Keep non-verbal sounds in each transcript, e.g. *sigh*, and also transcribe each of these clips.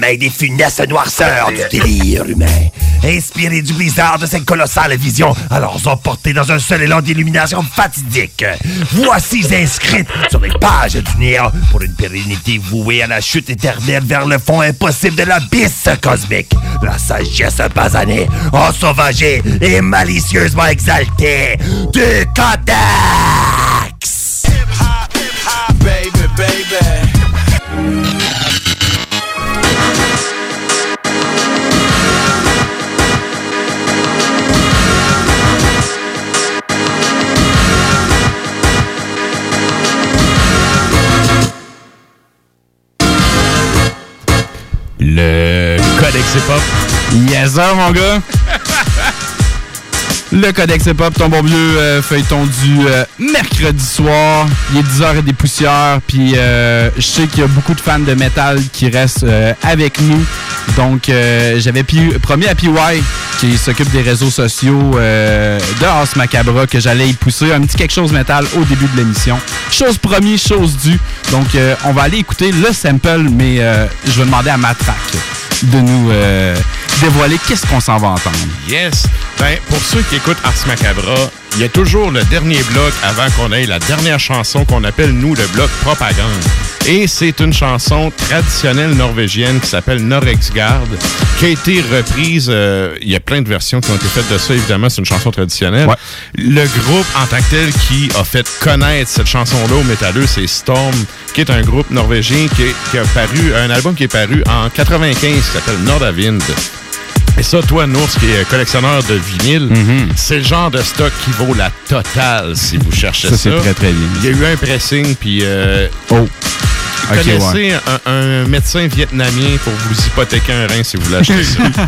Des funestes noirceurs du délire humain. Inspiré du blizzard de cette colossale vision, alors emportés dans un seul élan d'illumination fatidique. Voici inscrites sur les pages du néant pour une pérennité vouée à la chute éternelle vers le fond impossible de l'abysse cosmique. La sagesse basanée, ensauvagée et malicieusement exaltée du Codex! Le Codex Hip-Hop. Yes, sir, mon gars. *laughs* Le Codex Hip-Hop, ton bon vieux euh, feuilleton du euh, mercredi soir. Il est 10h et des poussières. Puis euh, je sais qu'il y a beaucoup de fans de métal qui restent avec nous. Donc euh, j'avais promis à PY, qui s'occupe des réseaux sociaux euh, de As Macabra, que j'allais y pousser un petit quelque chose métal au début de l'émission. Chose promis, chose due. Donc euh, on va aller écouter le sample, mais euh, je vais demander à Matraque de nous euh, dévoiler qu'est-ce qu'on s'en va entendre. Yes. Ben, pour ceux qui écoutent Ars Macabra, il y a toujours le dernier bloc avant qu'on ait la dernière chanson qu'on appelle, nous, le bloc propagande. Et c'est une chanson traditionnelle norvégienne qui s'appelle Norexgard, qui a été reprise. euh, Il y a plein de versions qui ont été faites de ça, évidemment, c'est une chanson traditionnelle. Le groupe en tant que tel qui a fait connaître cette chanson-là au métalleux, c'est Storm, qui est un groupe norvégien qui, qui a paru, un album qui est paru en 95 qui s'appelle Nordavind. Et ça, toi, Nours, qui est collectionneur de vinyle, c'est le genre de stock qui vaut la totale si vous cherchez ça. Ça, c'est très, très bien. Il y a eu un pressing, puis... Euh, oh! Ok, Connaissez ouais. un, un médecin vietnamien pour vous hypothéquer un rein si vous l'achetez.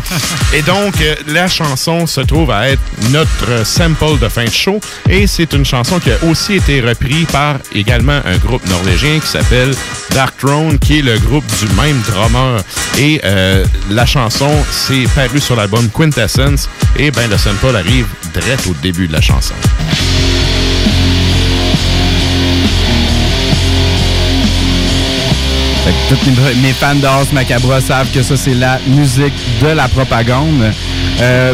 *laughs* Et donc, euh, la chanson se trouve à être notre sample de fin de show. Et c'est une chanson qui a aussi été reprise par également un groupe norvégien qui s'appelle Dark Throne, qui est le groupe du même drummer. Et euh, la chanson, c'est paru sur l'album Quintessence. Et ben le sample arrive direct au début de la chanson. Fait que tous mes, mes fans d'Ars Macabra savent que ça, c'est la musique de la propagande. Euh,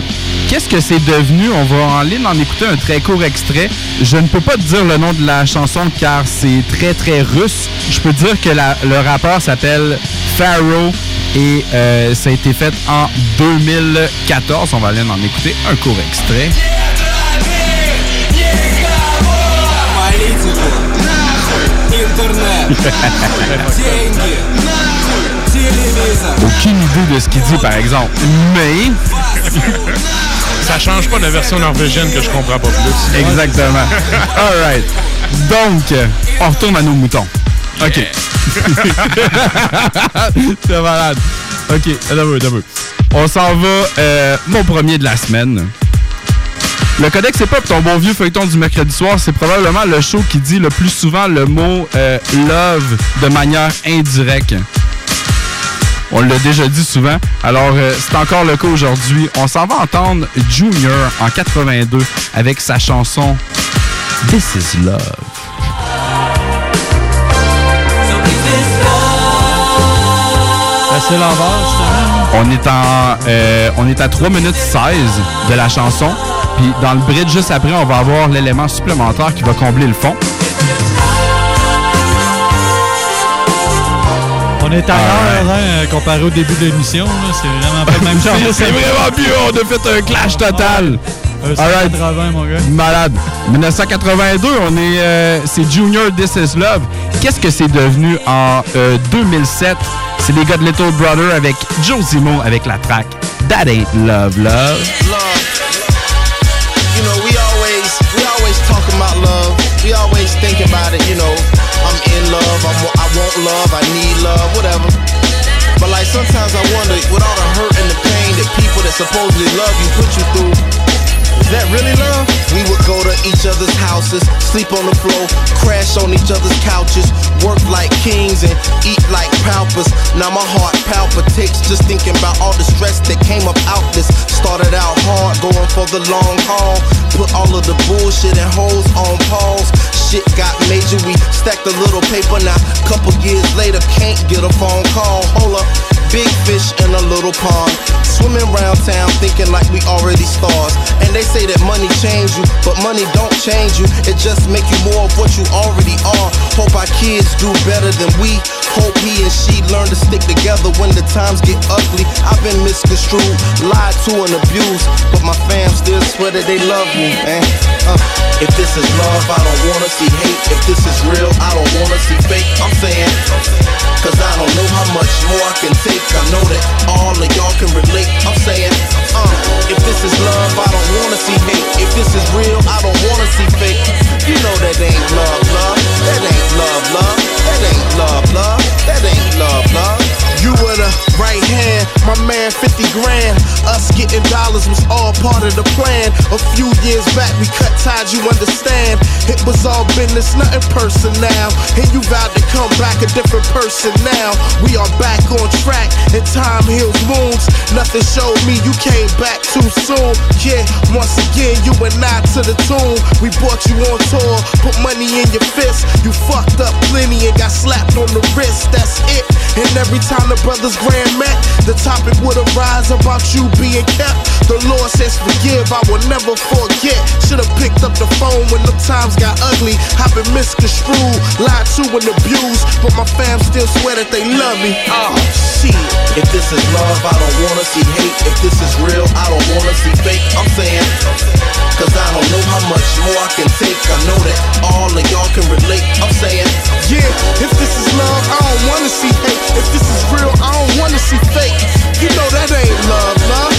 Qu'est-ce que c'est devenu? On va en ligne en écouter un très court extrait. Je ne peux pas te dire le nom de la chanson car c'est très très russe. Je peux dire que la- le rappeur s'appelle Pharaoh et euh, ça a été fait en 2014. On va aller en écouter un court extrait. *laughs* *laughs* Aucune idée de ce qu'il dit, par exemple. Mais. *laughs* Ça change pas de la version norvégienne que je comprends pas plus. Exactement. *laughs* All right. Donc, on retourne à nos moutons. OK. *laughs* C'est malade. OK, d'abord, d'abord. On s'en va, euh, mon premier de la semaine. Le Codex c'est pas ton bon vieux feuilleton du mercredi soir, c'est probablement le show qui dit le plus souvent le mot euh, love de manière indirecte. On l'a déjà dit souvent. Alors, euh, c'est encore le cas aujourd'hui. On s'en va entendre Junior en 82 avec sa chanson This is Love. Ben. On est en euh, on est à 3 minutes 16 de la chanson. Puis dans le bridge juste après, on va avoir l'élément supplémentaire qui va combler le fond. On est ailleurs, hein, comparé au début de l'émission. C'est vraiment pas le même *laughs* genre. C'est vraiment mieux, on a fait un clash total. Un Alright. 180, mon gars. Malade. 1982, on est euh, c'est Junior This Is Love. Qu'est-ce que c'est devenu en euh, 2007 C'est les gars de Little Brother avec Joe Zimo avec la track That Ain't Love Love. love. You know, we always we always talk about love. We always think about it. You know, I'm in love. I'm, want love. I need love. Whatever. But like sometimes I wonder, with all the hurt and the pain that people that supposedly love you put you through, is that really love? We would go to each other's houses, sleep on the floor, crash on each other's couches, work like kings and eat like paupers. Now my heart palpitates just thinking about all the stress that came up out this. Started out hard, going for the long haul. Put all of the bullshit and hoes on pause. Shit got major, we stacked a little paper now. Couple years later, can't get a phone call. Hold up. Big fish in a little pond. Swimming around town thinking like we already stars. And they say that money change you, but money don't change you. It just make you more of what you already are. Hope our kids do better than we. Hope he and she learn to stick together when the times get ugly. I've been misconstrued, lied to and abused. But my fam still swear that they love me, man. Uh, if this is love, I don't wanna see hate. If this is real, I don't wanna see fake. I'm saying, cause I don't know how much more I can take. I know that all of y'all can relate. I'm saying, uh, if this is love, I don't wanna see hate. If this is real, I don't wanna see fake. You know that ain't love, love. That ain't love, love. That ain't love, love. That ain't love, love. You were the right hand, my man 50 grand. Us getting dollars was all part of the plan. A few years back, we cut ties, you understand. It was all business, nothing personal. And you vowed to come back a different person now. We are back on track, and time heals wounds. Nothing showed me you came back too soon. Yeah, once again, you and I to the tune. We brought you on tour, put money in your fist. You fucked up plenty and got slapped on the wrist, that's it. And every time the brothers grand met, the topic would arise about you being kept. The Lord says forgive, I will never forget. Should've picked up the phone when the times got ugly. I've been misconstrued, lied to and abused, but my fam still swear that they love me. Oh shit. If this is love, I don't wanna see hate. If this is real, I don't wanna see fake. I'm saying, cause I don't know how much more I can take. I know that all of y'all can relate. I'm saying, yeah, if this is love, I don't wanna see hate. If this is real, I don't wanna see fake. You know that ain't love, love.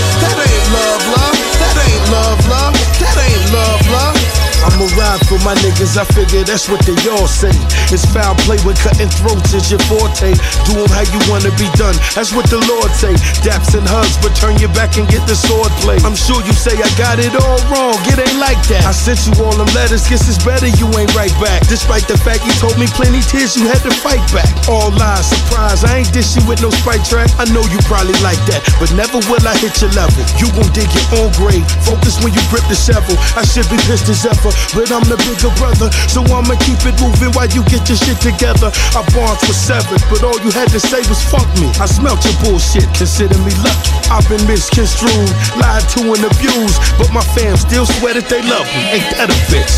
I'ma ride for my niggas, I figure that's what they all say. It's foul play when cutting throats is your forte. Do 'em how you wanna be done, that's what the Lord say. Daps and hugs, but turn your back and get the sword play. I'm sure you say I got it all wrong, it ain't like that. I sent you all them letters, guess it's better you ain't right back. Despite the fact you told me plenty tears, you had to fight back. All lies, surprise, I ain't dish you with no sprite track. I know you probably like that, but never will I hit your level. You gon' dig your own grave, focus when you grip the shovel. I should be pissed as ever, but I'm the bigger brother, so I'ma keep it moving while you get your shit together. Our bonds for seven, but all you had to say was fuck me. I smelt your bullshit, consider me lucky. I've been misconstrued, lied to and abused, but my fam still swear that they love me. Ain't that a bitch?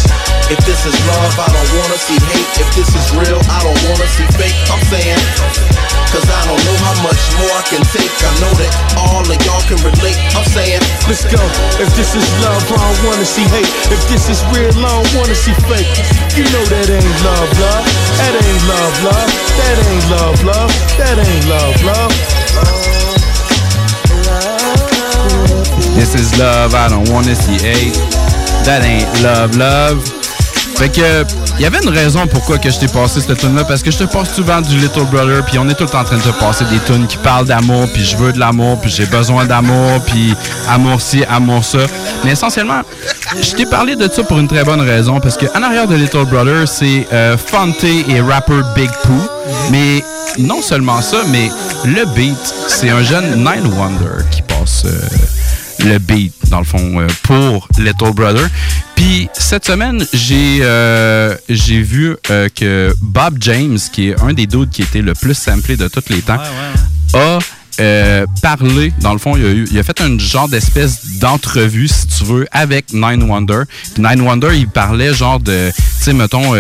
If this is love, I don't wanna see hate. If this is real, I don't wanna see fake. I'm saying, cause I don't know how much more I can take. I know that all of y'all can relate. I'm saying, Let's go. If this is love, I don't wanna see hate. If this is real, I don't wanna see fake. You know that ain't love, love. That ain't love, love. That ain't love, love. That ain't love, love. This is love, I don't wanna see hate. That ain't love, love. Fait que, il y avait une raison pourquoi que je t'ai passé cette tune là parce que je te passe souvent du Little Brother, puis on est tout le temps en train de te passer des tunes qui parlent d'amour, puis je veux de l'amour, puis j'ai besoin d'amour, puis amour ci, amour ça. Mais essentiellement, je t'ai parlé de ça pour une très bonne raison, parce que en arrière de Little Brother, c'est euh, et rapper Big Pooh. Mais non seulement ça, mais le beat, c'est un jeune Nine Wonder qui passe euh, le beat, dans le fond, euh, pour Little Brother. Puis cette semaine, j'ai euh, j'ai vu euh, que Bob James, qui est un des dudes qui était le plus samplé de tous les temps, a euh, parlé, dans le fond, il a, eu- il a fait un genre d'espèce d'entrevue, si tu veux, avec Nine Wonder. Puis Nine Wonder, il parlait genre de, tu sais, mettons,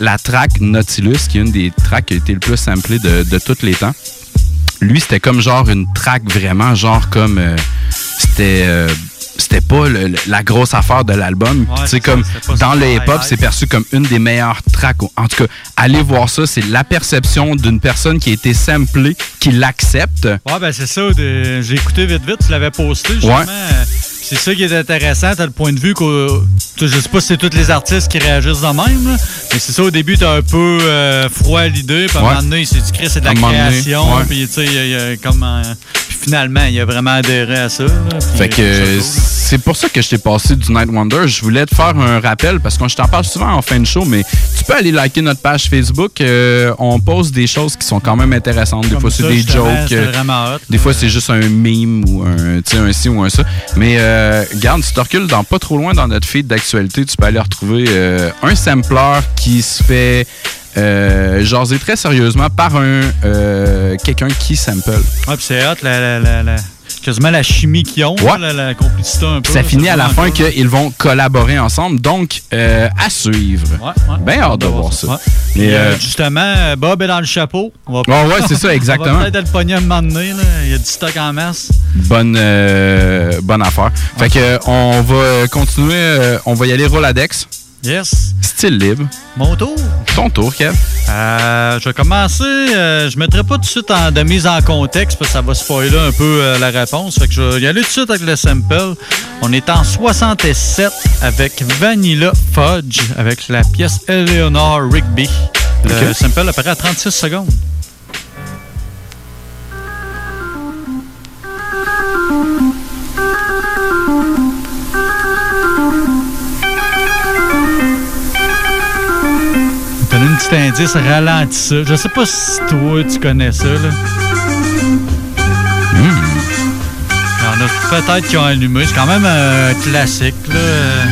la track Nautilus, qui est une des tracks qui a été le plus samplée de, de tous les temps lui, c'était comme genre une track vraiment, genre comme. euh, c'était. euh, c'était pas le- la grosse affaire de l'album. Ouais, tu sais, c'est comme dans le hip-hop, c'est perçu comme une des meilleures tracks. En tout cas, allez voir ça. C'est la perception d'une personne qui a été samplée, qui l'accepte. Ouais, ben c'est ça. J'ai écouté vite, vite. Tu l'avais posté, justement. Ouais. C'est ça qui est intéressant. T'as le point de vue que. Je sais pas si c'est tous les artistes qui réagissent de même, là, mais c'est ça, au début, t'as un peu euh, froid à l'idée. Puis à un Ouais. moment donné, il s'est dit, Chris, c'est de la création. ouais. Puis, tu sais, comme. euh, finalement, il a vraiment adhéré à ça. là, Fait que euh, c'est pour ça que je t'ai passé du Night Wonder. Je voulais te faire un rappel parce que je t'en parle souvent en fin de show, mais tu peux aller liker notre page Facebook. Euh, on poste des choses qui sont quand même intéressantes. Des comme fois, c'est des jokes. hot. Des fois, c'est juste un meme ou un, tu sais, un ci ou un ça. Mais euh, garde, tu te recules dans pas trop loin dans notre feed d'actualité, tu peux aller retrouver euh, un sampler qui se fait euh, jaser très sérieusement par un euh, quelqu'un qui sample. Ouais, puis c'est hot, la, la, la, la- quasiment la chimie qu'ils ont, Ouais. la, la complicité un peu. Ça là, finit à la fin qu'ils vont collaborer ensemble, donc euh, à suivre. Ouais, ouais. Ben hâte de voir ça. Mais, Puis, euh, euh, justement, Bob est dans le chapeau. On va Oh, ouais, c'est ça, *laughs* exactement. Peut-être le pogner un moment donné. Là. Il y a du stock en masse. Bonne, euh, bonne affaire. Fait que on va continuer, on va y aller Roladex. Yes. Style libre. Mon tour. Ton tour, Kev. Euh, je vais commencer. euh, je ne mettrai pas tout de suite en, de mise en contexte parce que ça va spoiler un peu euh, la réponse. Fait que je vais y aller tout de suite avec le sample. On est en 67 avec Vanilla Fudge avec la pièce Eleanor Rigby. Le Ok. sample apparaît à 36 secondes. Petit indice, ralentis ça. Je sais pas si toi tu connais ça. Là. Il y en a peut-être qui ont allumé. C'est quand même un classique. là.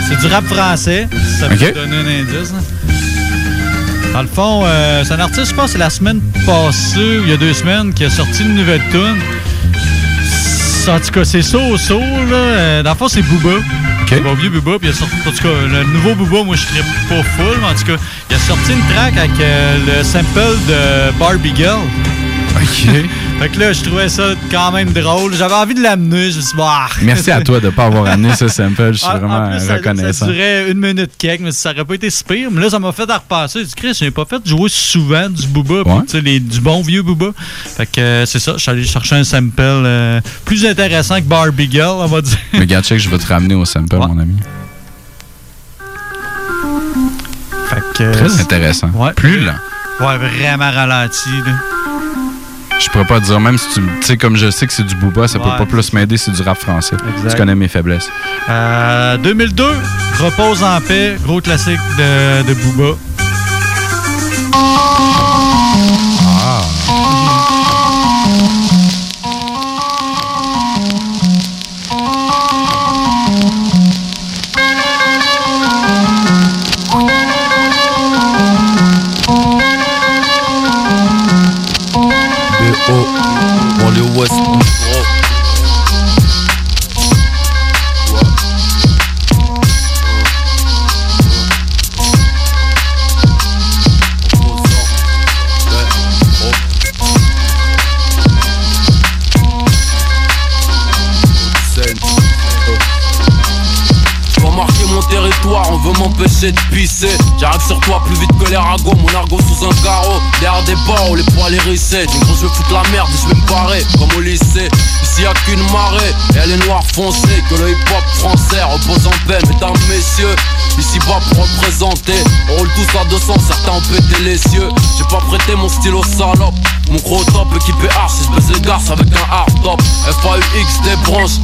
C'est du rap français. si Ça peut Ok. te donner un indice. là. Dans le fond, euh, c'est un artiste, je pense, c'est la semaine passée, ou il y a deux semaines, qui a sorti une nouvelle tune. En tout cas, c'est So So, là. Euh, Dans le fond, c'est Booba. Le bon vieux Booba, puis il a sorti, en tout cas, le nouveau Booba, moi, je serais pas full, mais en tout cas, il a sorti une track avec euh, le sample de Barbie Girl. OK. *laughs* Fait que là, je trouvais ça quand même drôle. J'avais envie de l'amener. Je me suis dit, bah. Merci à toi de ne pas avoir amené ce sample. Je suis En- en vraiment plus, ça- reconnaissant. Ça durait une minute quelque, mais ça aurait pas été si pire. Mais là, ça m'a fait à repasser. Dit, Chris, j'ai pas fait jouer souvent du Booba, Ouais. les- du bon vieux Booba. Fait que euh, c'est ça, je suis allé chercher un sample euh, plus intéressant que Barbie Girl, on va dire. Mais regarde, check, je vais te ramener au sample, mon ami. Fait que, euh, Très intéressant. Ouais. Plus lent. Ouais, vraiment ralenti. là. Je pourrais pas te dire, même si tu. Sais, comme je sais que c'est du booba, ça peut Ouais. pas plus m'aider, c'est du rap français. Exact. Tu connais mes faiblesses. Euh, 2002, Repose en paix, gros classique de, de Booba. M'empêcher de pisser. J'arrive sur toi plus vite que les ragots, mon argot sous un carreau. Derrière des barreaux, les poils hérissés. Du gros, je vais foutre la merde et je vais me barrer, comme au lycée. Ici y'a qu'une marée, et elle est noire foncée. Que le hip hop français repose en paix, mesdames, messieurs. Ici bas pour représenter, on roule tous à 200, certains ont pété les cieux. J'ai pas prêté mon stylo salope. Mon gros top équipé arch, je baisse les garces avec un hard top. FAUX des branches.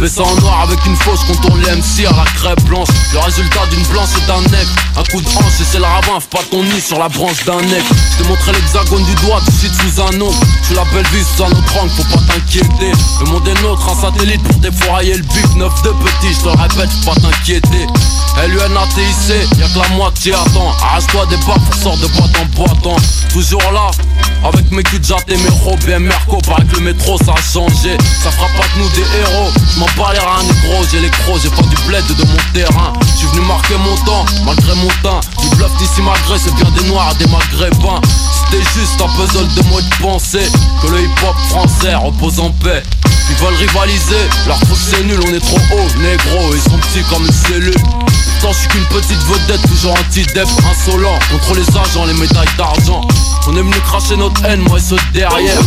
Baissant en noir avec une fauche contourne les MC à la crêpe blanche. Le résultat d'une blanche et d'un nec. Un coup de hanche et c'est le fais pas ton nid sur la branche d'un nec. Je t'ai montré l'hexagone du doigt, du shit sous un Je suis la belle vie sous un autre angle, faut pas t'inquiéter. Le monde est nôtre, un satellite pour défourailler le bif Neuf de petit, je te répète, faut pas t'inquiéter. LUNATIC, y'a que la moitié attend Arrache-toi des bas pour sort de boîte en boîte. Toujours là, avec mes jatte et mes robes et Merco Paraît que le métro ça a changé. Ça fera pas de nous des héros. Je m'en bats les reins négro J'ai les crocs, j'ai pas du bled de mon terrain. Je suis venu marquer mon temps Malgré mon teint. Du bluff d'ici malgré C'est bien des noirs des maghrébins C'était juste un puzzle de moi de penser Que le hip hop français repose en paix ils veulent rivaliser, leur truc c'est nul, on est trop haut, négro, ils sont petits comme une cellule. Pourtant je suis qu'une petite vedette, toujours anti-dep, insolent, contre les agents, les médailles d'argent. On est venu cracher notre haine, moi et ceux de derrière.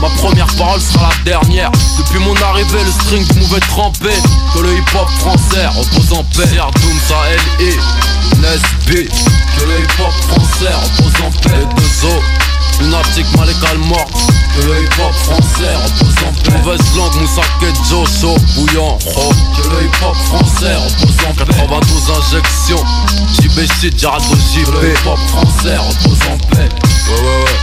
Ma première parole sera la dernière. Depuis mon arrivée, le string pouvait tremper. Que le hip hop français repose en paix. Doom, ça L et Nesby. Que le hip hop français repose en paix. Deux os. Lunatique, Malekal mort Que le hip hop français repose en paix Mauvaise langue, Moussake, Joshua, bouillant oh. Que le hip hop français repose en paix 92 injections JB shit, Jarado JB Que le hip hop français repose en paix Ouais ouais ouais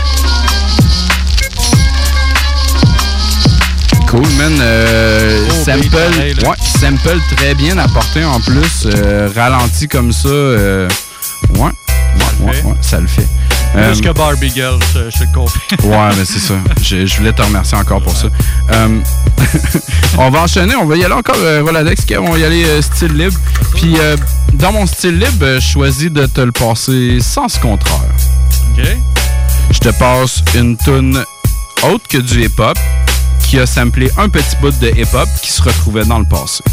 cool, man. Euh, Oh, sample, pareil, ouais, sample très bien apporté en plus. euh, ralenti comme ça. euh, ouais. Ouais, ça le fait. Euh, Plus que Barbie Girl, je, te le. *laughs* Ouais, mais c'est ça. Je, je voulais te remercier encore pour ça. Euh, *laughs* on va enchaîner, on va y aller encore euh, Roladex, Kev, on va y aller euh, style libre. Puis euh, dans mon style libre, euh, je choisis de te le passer sans ce contraire. OK? Je te passe une tune autre que du hip-hop qui a samplé un petit bout de hip-hop qui se retrouvait dans le passé.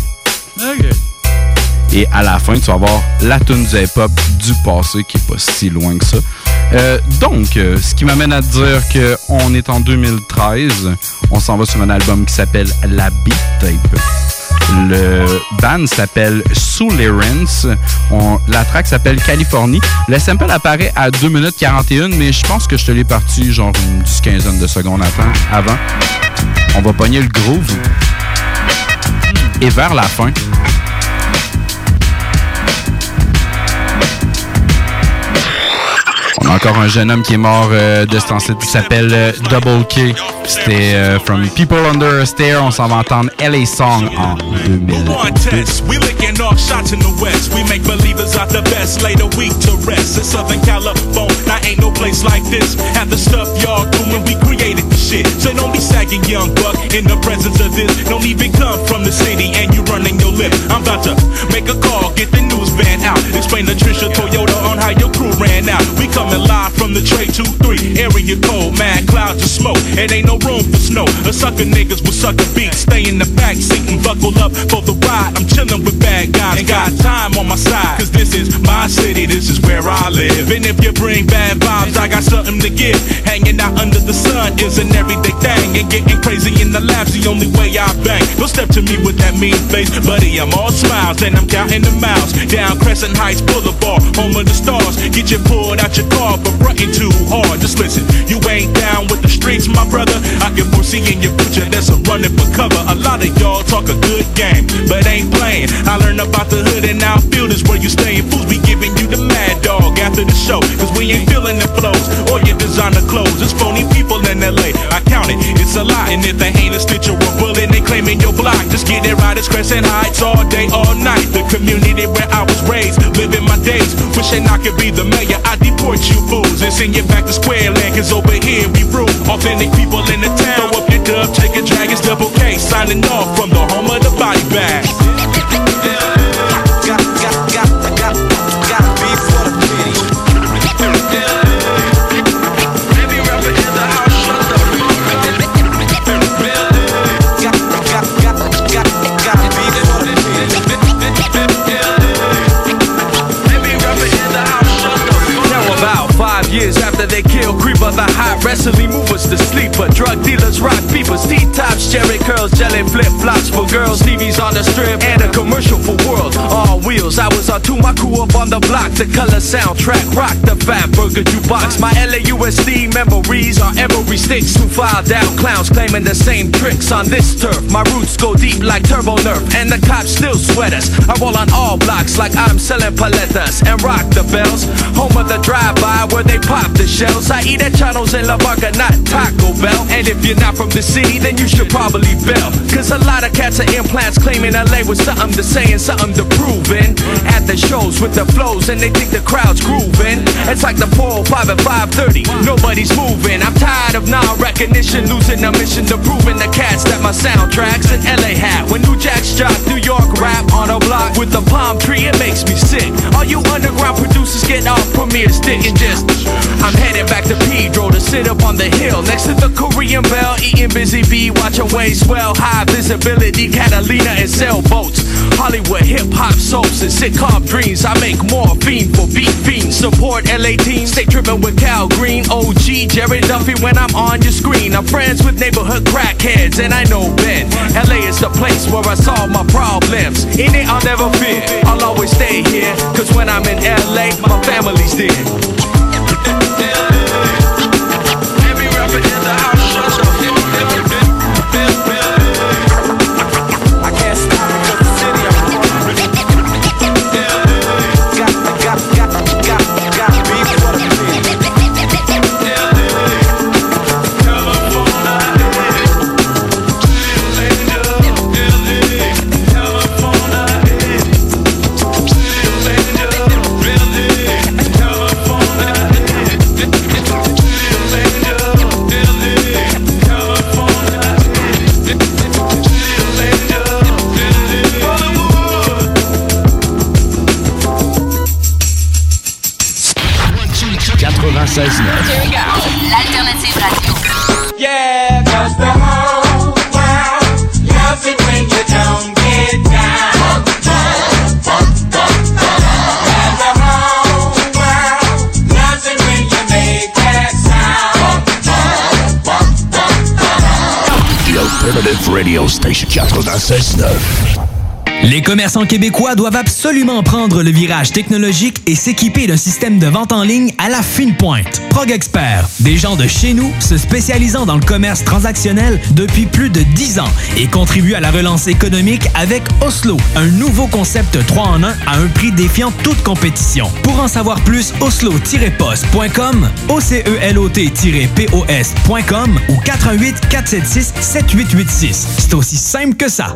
OK. Et à la fin, tu vas avoir la tune du hip-hop du passé qui est pas si loin que ça. Euh, donc, euh, ce qui m'amène à dire qu'on est en 2013. On s'en va sur un album qui s'appelle La Beat Tape. Le band s'appelle Soulérance. On- La track s'appelle Californie. Le sample apparaît à 2 minutes 41, mais je pense que je te l'ai parti genre une 10-15 de secondes avant. On va pogner le groove. Et vers la fin, Encore un jeune homme qui est mort euh, de ce temps-ci s'appelle euh, Double K. C'était euh, From People Under a Stair. On s'en va entendre LA Song en 2000. One test, we licking off shots in the west. We make believers out the best, lay the weak to rest. In Southern California, now ain't no place like this. Have the stuff y'all doing, we created the shit. So don't be sagging, young buck, in the presence of this. Don't even come from the city and running your lip. I'm about to make a call, get the news van out. Explain to Trisha Toyota on how your crew ran out. Live from the tray 2-3, area cold, mad clouds of smoke. It ain't no room for snow. A sucker niggas with sucker beats. Stay in the back seat and buckle up for the ride. I'm chilling with bad guys. Ain't got time on my side. Cause this is my city, this is where I live. And if you bring bad vibes, I got something to give. Hanging out under the sun is an everyday thing. And getting crazy in the lab's the only way I bang. Don't step to me with that mean face, buddy. I'm all smiles and I'm counting the miles. Down Crescent Heights Boulevard, home of the stars. Get you pulled out your car, but running too hard. Just listen, you ain't down with the streets, my brother. I can foresee in your future that's a running for cover. A lot of y'all talk a good game, but ain't playing. I learned about the hood and now field is where you staying. Fools be giving you the mad dog after the show. Cause we ain't feeling the flows or your designer clothes. It's phony people in LA. I count it, it's a lot. And if they ain't a stitch or a bullet, they claiming your block. Just get it right, it's Crescent Heights all day, all night. The community where I was raised, living my days. Wishing I could be the mayor, I deport you fools and send you back to square land. Cause over here we rule. Authentic people in the town. Throw up your dub, take a drag, it's double K. Signing off from the home of the body bag. Years after they kill Creeper, the hot wrestling movers, to sleep. But drug dealers, rock T-tops, cherry curls, jelly flip flops for girls, TVs on the strip, and a commercial for world. All wheels, I was on to my crew up on the block. The color soundtrack, rock the fat burger jukebox. My LAUSD memories are every sticks who filed out clowns claiming the same tricks on this turf. My roots go deep like Turbo Nerf, and the cops still sweat us. I roll on all blocks like I'm selling paletas and rock the bells. Home of the drive-by where they pop the shells. I eat at Chano's in La Barca, not Taco Bell. And if you're not from the city, then you should probably bail. Cause a lot of cats are implants claiming LA was something to say and something to prove in. At the shows with the flows, and they think the crowd's grooving. It's like the 405 at 530, nobody's moving. I'm tired of non-recognition, losing the mission to proving the cats that my soundtracks in LA hat. When New Jack's jock, New York rap on a block with the palm tree, it makes me sick. All you underground producers get off premiere stick and just. I'm headed back to Pedro to sit up on the hill next to the Korean Bell, eating busy bee, watching waves swell, high visibility, Catalina and sailboats. Hollywood hip hop soaps and sitcom dreams. I make morphine for beat fiends. Support LA teams, stay tripping with Cal Green, OG, Jerry Duffy when I'm on your screen. I'm friends with neighborhood crackheads and I know Ben. LA is the place where I solve my problems. In it, I'll never fear. I'll always stay here, cause when I'm in LA, my family's there. Radio Station 96.9. Les commerçants québécois doivent absolument prendre le virage technologique et s'équiper d'un système de vente en ligne à la fine pointe. Prog Expert, des gens de chez nous se spécialisant dans le commerce transactionnel depuis plus de 10 ans et contribuent à la relance économique avec Oslo, un nouveau concept 3 en 1 à un prix défiant toute compétition. Pour en savoir plus, oslo-post.com, ocelot-pos.com ou 88 476 7886. C'est aussi simple que ça.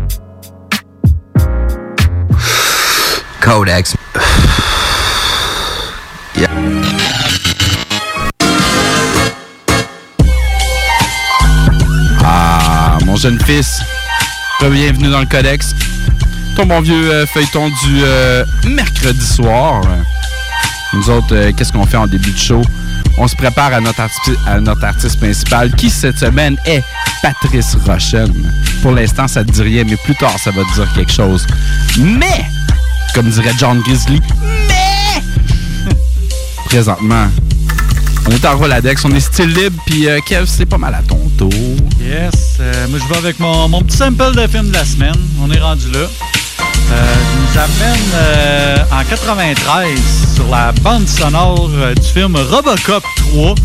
Codex. *sighs* Ah, mon jeune fils, bienvenue dans le Codex. Ton bon vieux euh, feuilleton du euh, mercredi soir. Nous autres, euh, qu'est-ce qu'on fait en début de show? On se prépare à notre, à notre artiste principal, qui cette semaine est Patrice Rochen. Pour l'instant, ça te dit rien, mais plus tard, ça va te dire quelque chose. Mais, comme dirait John Grizzly, mais, présentement, on est en Roladex, on est style libre, puis euh, Kev, c'est pas mal à ton tour. Yes. euh, moi, je vais avec mon, mon petit sample de film de la semaine. On est rendu là. Euh, nous amène euh, en 93 sur la bande sonore euh, du film Robocop 3.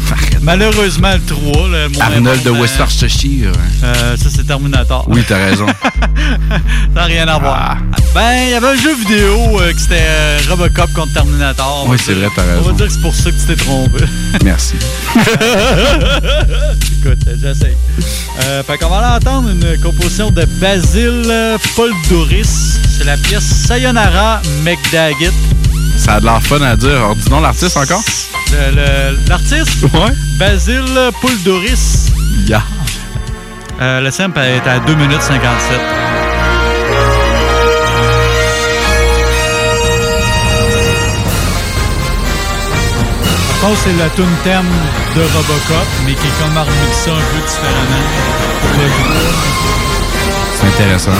Malheureusement, le 3. le moins Arnold de euh, Worcestershire. euh, ça, c'est Terminator. Oui, t'as raison. *laughs* ça n'a rien à voir. Ben, il y avait un jeu vidéo qui c'était Robocop contre Terminator. On Oui, c'est vrai, t'as On raison. va dire que c'est pour ça que tu t'es trompé. *laughs* Merci. Écoute, j'essaie. Fait qu'on va aller entendre une composition de Basile Paul Doris. C'est la pièce Sayonara McDaggett. Ça a de l'air fun à dire. Alors, dis donc l'artiste encore? L'artiste? Ouais. Basile Paul Doris. Yeah. Euh, le sample est à 2 minutes 57. Par contre, c'est la tune thème de Robocop, mais qui est comme remixé un peu différemment. C'est intéressant.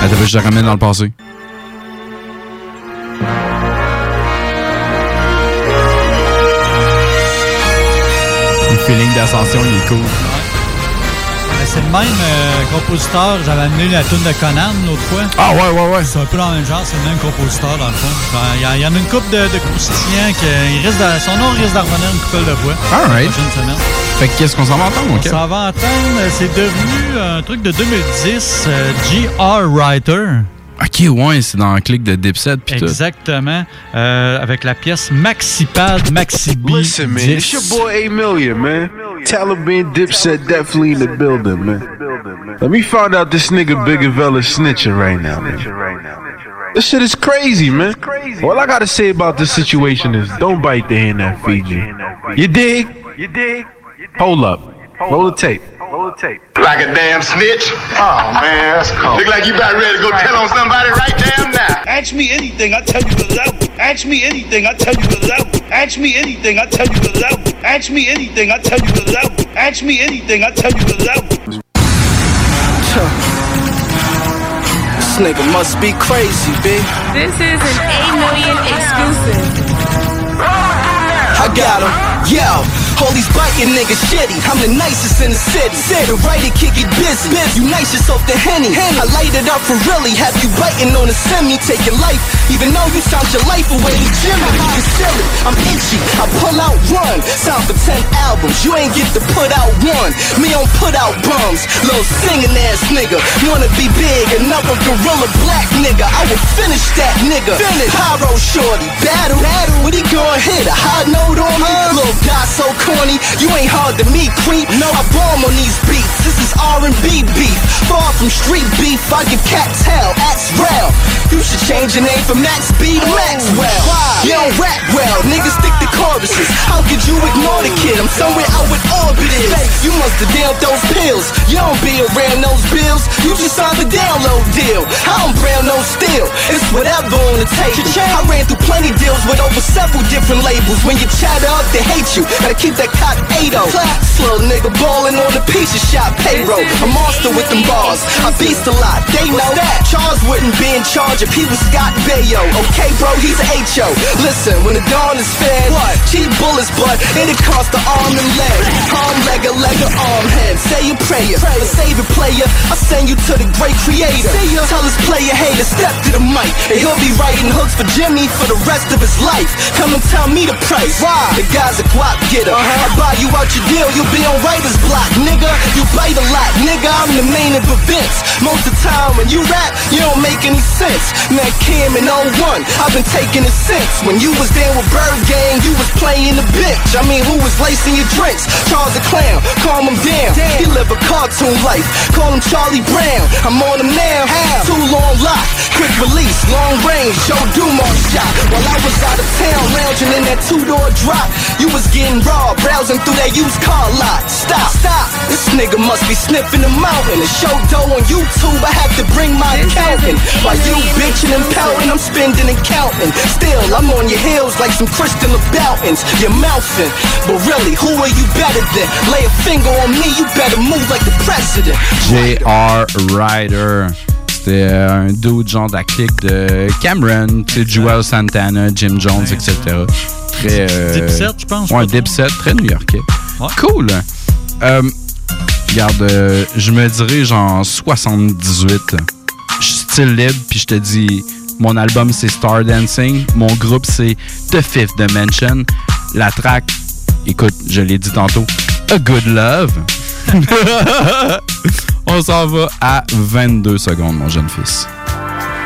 Attends, je te ramène dans le passé. Le feeling d'ascension, il est cool. C'est le même euh, compositeur. J'avais amené la tune de Conan l'autre fois. Ah ouais, ouais, ouais. C'est un peu dans le même genre. C'est le même compositeur, dans le fond. Ben, Il y, en a une couple de, de croustillants qui il risque de- son nom risque de revenir une couple de fois. Alright. La prochaine semaine. Fait que qu'est-ce qu'on s'en va entendre, ok? Ça va entendre, c'est devenu un truc de 2010, euh, G.R. Writer. Ok, ouais, c'est dans le clic de Dipset pis tout. Exactement. euh, avec la pièce Maxipad Maxi B. Listen, man, it's your boy A Million, man. Taliban Dipset definitely in the building, man. Let me find out this nigga Big Avella snitching right now, man. This shit is crazy, man. All I gotta say about this situation is don't bite the hand that feeds you. You dig? You dig? Hold up. Roll the tape. Roll the tape. Like a damn snitch? Oh man, that's cold. Look like you about ready to go tell on somebody right damn now. Ask me anything, I tell you the level. Ask me anything, I tell you the level. Ask me anything, I tell you the level. Ask me anything, I tell you the level. Ask me anything, I tell you the level. This nigga must be crazy, B. This is an 8 million exclusive. I got him. Yo, all these biting niggas shitty. I'm the nicest in the city. Sit The writer kick it busy. You nice yourself to Henny. I light it up for really. Have you biting on a semi? Take your life. Even though you sound your life away to Jimmy. You silly. I'm itchy. I pull out run. Sound for 10 albums. You ain't get to put out one. Me on put out bums. Little singing ass nigga. Wanna be big. Another gorilla black nigga. I will finish that nigga. Finish. Pyro shorty. Battle. Battle. What he gonna hit, a high note on me. Little guy so corny, you ain't hard to meet, creep. No, I bomb on these beats. This is R&B beef. Far from street beef, I give cats hell. Axe real. You should change your name from Max B to Maxwell. You don't rap well, niggas stick to choruses. How could you ignore the kid? I'm somewhere out with orbit is. You must have dealt those pills. You don't be around those bills. You just signed a download deal. I don't brown no steel. It's whatever on the table. I ran through plenty deals with over several different labels. When you chatter up, they hate you. Gotta keep that cop 80. Slow nigga ballin' on the pizza shop payroll. A monster with them bars. I beast a lot. They know that. Charles wouldn't be in charge if he was Scott Bayo. Okay, bro, he's a HO. Listen, when the dawn is fed, what? Cheap bullets, but it'll cost the arm and leg. Arm, leg, a leg, a arm, head. Say a prayer. A savior player. I send you to the great creator. Tell his player hater, step to the mic. And he'll be writing hooks for Jimmy for the rest of his life. Come and tell me the price. Why? The guy's a guap getter. Uh-huh. I buy you out your deal, you'll be on writer's block, nigga. You bite a lot, nigga. I'm the main of events. Most of the time when you rap, you don't make any sense. Man, Kim in 01, I've been taking it since. When you was there with Bird Gang, you was playing the bitch. I mean, who was lacing your drinks? Charles the Clown, calm him down. He live a cartoon life. Call him Charlie Brown. I'm on him now. Too long lock, quick release, long range. Joe Dumont shot. While I was out of town, lounging in that two door drop, you was getting raw, browsing through that used car lot. Stop, stop. This nigga must be sniffing the mountain. The show dough on YouTube, I have to bring my accountant. While you bitching and pouting, I'm spending and counting. Still, I'm on your heels like some Christian Laboutins. You're mouthing, but really, who are you better than? Lay a finger on me, you better move like the president. J.R. Ryder. C'était euh, un dude genre de la clique de Cameron, Joel Santana, Jim Jones, etc. Très. euh, Dipset, je pense, Ouais, je Dipset, très new-yorkais. Cool. Euh, regarde, euh, je me dirais genre 78. Style libre, puis je te dis, mon album c'est Star Dancing, mon groupe c'est The Fifth Dimension. La track, écoute, je l'ai dit tantôt, A Good Love. *laughs* On s'en va à 22 secondes, mon jeune fils.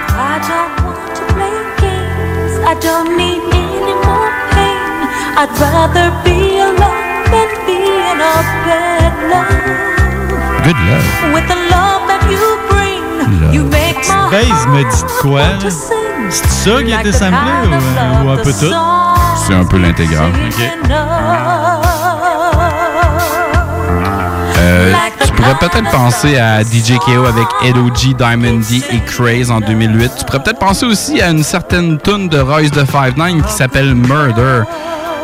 I don't want to play games. I don't need any more pain. I'd rather be alone than be in a bad love. Good Love. With the love that you bring, Baze me dit de quoi? C'est ça qui a été samplé ou, euh, ou un peu tout? C'est un peu l'intégral. Euh, tu pourrais peut-être penser à DJ KO avec Edo-G, Diamond D et Craze en 2008. Tu pourrais peut-être penser aussi à une certaine tune de Royce de 5-9 qui s'appelle Murder.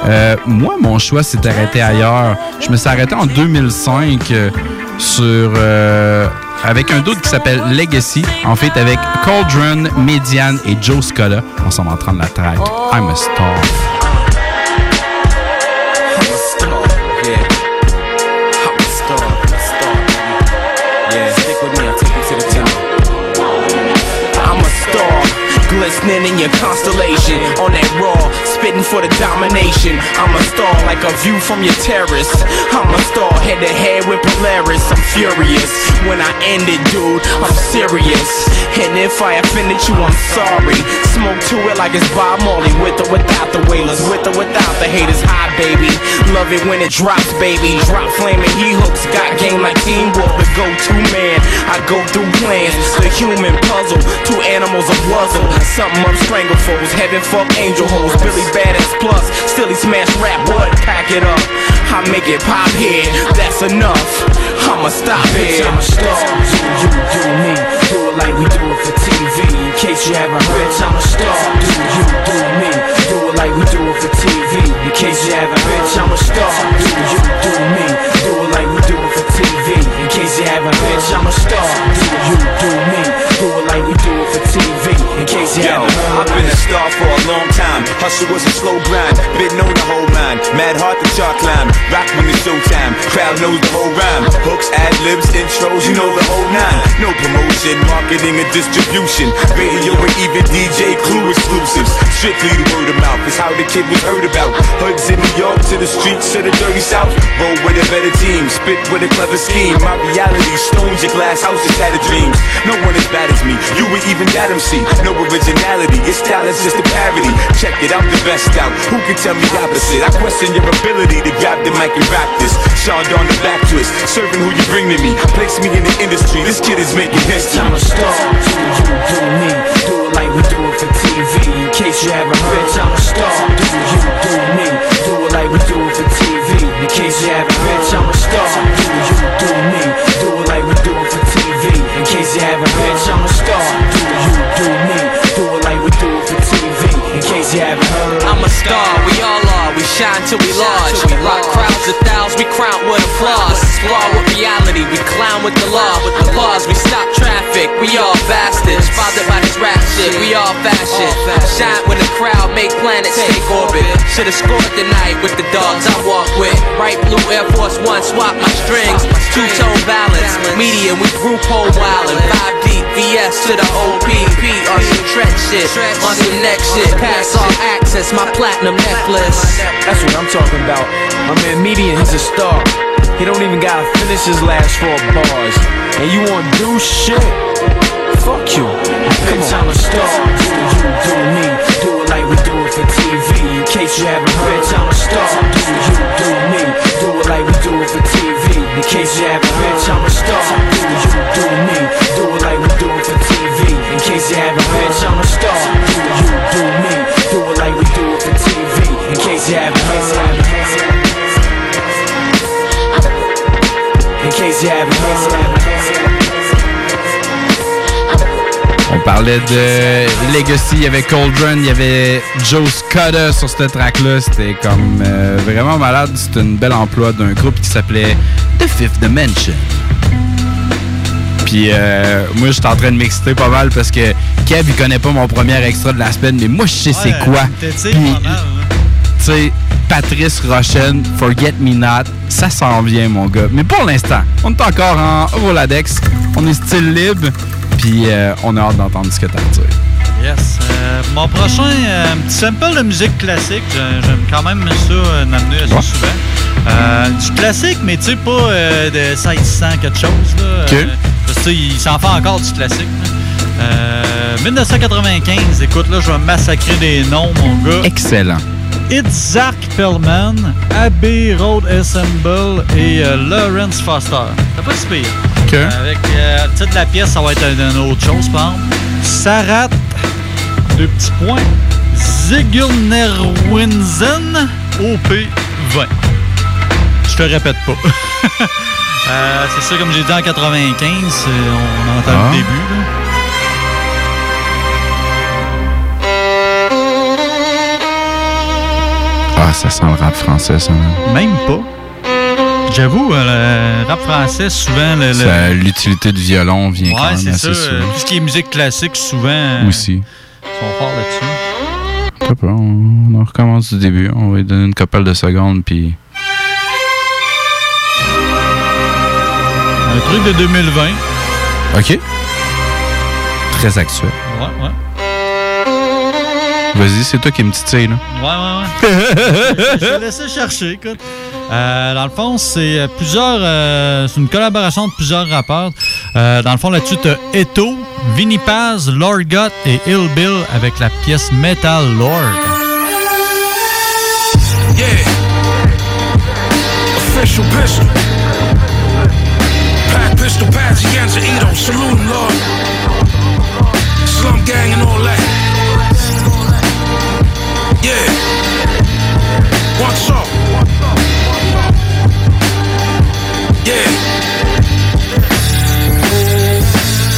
Euh, moi, mon choix s'est arrêté ailleurs. Je me suis arrêté en 2005 euh, sur euh, avec un doute qui s'appelle Legacy, en fait avec Cauldron, Median et Joe Scola. On s'en va entendre la track I'm a Star. Glistening in your constellation. On that raw, spitting for the domination. I'm a star like a view from your terrace. I'm a star head to head with Polaris. I'm furious when I end it, dude. I'm serious. And if I offended you, I'm sorry. Smoke to it like it's Bob Marley, with or without the wailers, with or without the haters. Hi, baby. Love it when it drops, baby. Drop flaming, he hooks. Got game like teamwork, the go-to man. I go through plans, the human puzzle. Two animals a puzzle. Something up strangle foes. Heaven fuck angel hoes. Billy badass plus. Still he smash rap, what? Pack it up. I make it pop here. That's enough. I'ma stop here. I'm a star. Do you do me? Do it like we do it for TV. In case you haven't heard, I'm a star. Do you do me? Do it like we do it for TV. In case you haven't bitch, I'm a star. Do you do me? Do it like we do it for TV. In case you haven't bitch, I'm a star. Do you do me? Do it like we do it for TV. In case you Yo. I've been a star for a long time. Hustle was a slow grind. Been on the whole line. Mad hard to chart climb. Rock when it's showtime. Crowd knows the whole rhyme. Hooks, ad libs, intros, you know the whole nine. No promotion, marketing, and distribution. Radio and even DJ clue exclusives. Strictly the word of mouth is how the kid was heard about. Hoods in New York to the streets to the dirty south. Roll with a better team, spit with a clever scheme. My reality stones your glass houses shattered dreams. No one as bad me, you were even that MC. No originality, your style is just a parody. Check it, I'm the best out. Who can tell me opposite? I question your ability to grab the mic and rap this. Sean on the back twist, serving who you bring to me. Place me in the industry, this kid is making history. I'm a star. Do you do me? Do it like we do it for TV. In case you haven't heard, bitch, I'm a star. Do you do me? Do it like we do it for TV. In case you haven't heard, bitch, I'm a star. Do you do me? Haven't heard, bitch, I'm a star. Do you do me? Do it like we do it for TV. In case you haven't shine till we large. Rock crowds of thousands, we crown with applause. Spar with reality, we clown with the law. With the laws, we stop traffic. We all bastards, bothered by this rap shit. We all fashion. Shine when the crowd make planets take orbit. Should've scored tonight with the dogs I walk with. Bright blue Air Force One, swap my strings. Two tone balance, medium, we group whole wildin'. Five deep, VS to the OPP on some trench shit, on some next shit. Pass all access, my platinum necklace. That's what I'm talking about. My man Median, he's a star. He don't even gotta finish his last four bars. And you wanna do shit? Fuck you. Come on. I'm a star. Do you do me? Do it like we do it for TV. In case you haven't heard, bitch, I'm a star. Do you do me? Do it like we do it for TV. In case you haven't heard, bitch, I'm a star. Do you do me? Do it like we do it for TV. In case you haven't heard, bitch, I'm a star. Do you do me? Case you haven't heard. In case you haven't heard. On parlait de Legacy, il y avait Cauldron, il y avait Joe Scudder sur cette track-là. C'était comme euh, vraiment malade. C'était une belle emploi d'un groupe qui s'appelait The Fifth Dimension. Puis euh, moi, j'étais en train de m'exciter pas mal parce que Kev, il connaît pas mon premier extra de la semaine, mais moi, je sais c'est quoi. Puis. Tu sais, Patrice Rochen, Forget Me Not, ça s'en vient, mon gars. Mais pour l'instant, on est encore en Roladex, on est style libre, puis euh, on a hâte d'entendre ce que t'as à dire. Yes. Euh, mon prochain, euh, un petit sample de musique classique. J'ai- J'aime quand même ça euh, m'amener assez Ouais. souvent. Euh, du classique, mais tu sais, pas de 1600 quelque chose. Là, OK. Euh, parce que tu sais, il s'en fait encore du classique. là. Euh, 1995, écoute, là, je vais massacrer des noms, mon gars. Excellent. Itzhak Perlman, Abbey Road Assemble et euh, Lawrence Foster. C'est pas si pire. Avec euh, le titre de la pièce, ça va être une autre chose, par. Sarat, deux petits points. Zigulnerwinsen, OP20. Je te répète pas. *laughs* Euh, c'est ça, comme j'ai dit en 95, euh, on entend Ah. le début. là. Ah, ça sent le rap français, ça. Même pas. J'avoue, euh, le rap français, souvent, le, le- Ça, L'utilité du violon vient quand Ouais, même c'est ça. assez euh, souvent. tout ce qui est musique classique, souvent, euh, Aussi. sont forts là-dessus. On, on recommence du début. On va lui donner une couple de secondes, puis... Un truc de 2020. OK. Très actuel. Ouais, ouais. Vas-y, c'est toi qui me titille, là. Ouais, ouais, ouais. *laughs* Je te laissé chercher, écoute. Euh, dans le fond, c'est euh, plusieurs. euh, c'est une collaboration de plusieurs rappeurs. Euh, dans le fond, là-dessus, t'as Eto, Vinny Paz, Lord Gott et Ill Bill avec la pièce Metal Lord. Yeah. Official pistol. Pack pistol, Pazienza, Edo, saluting Lord. Slum gang and all that. Yeah. What's up? Yeah.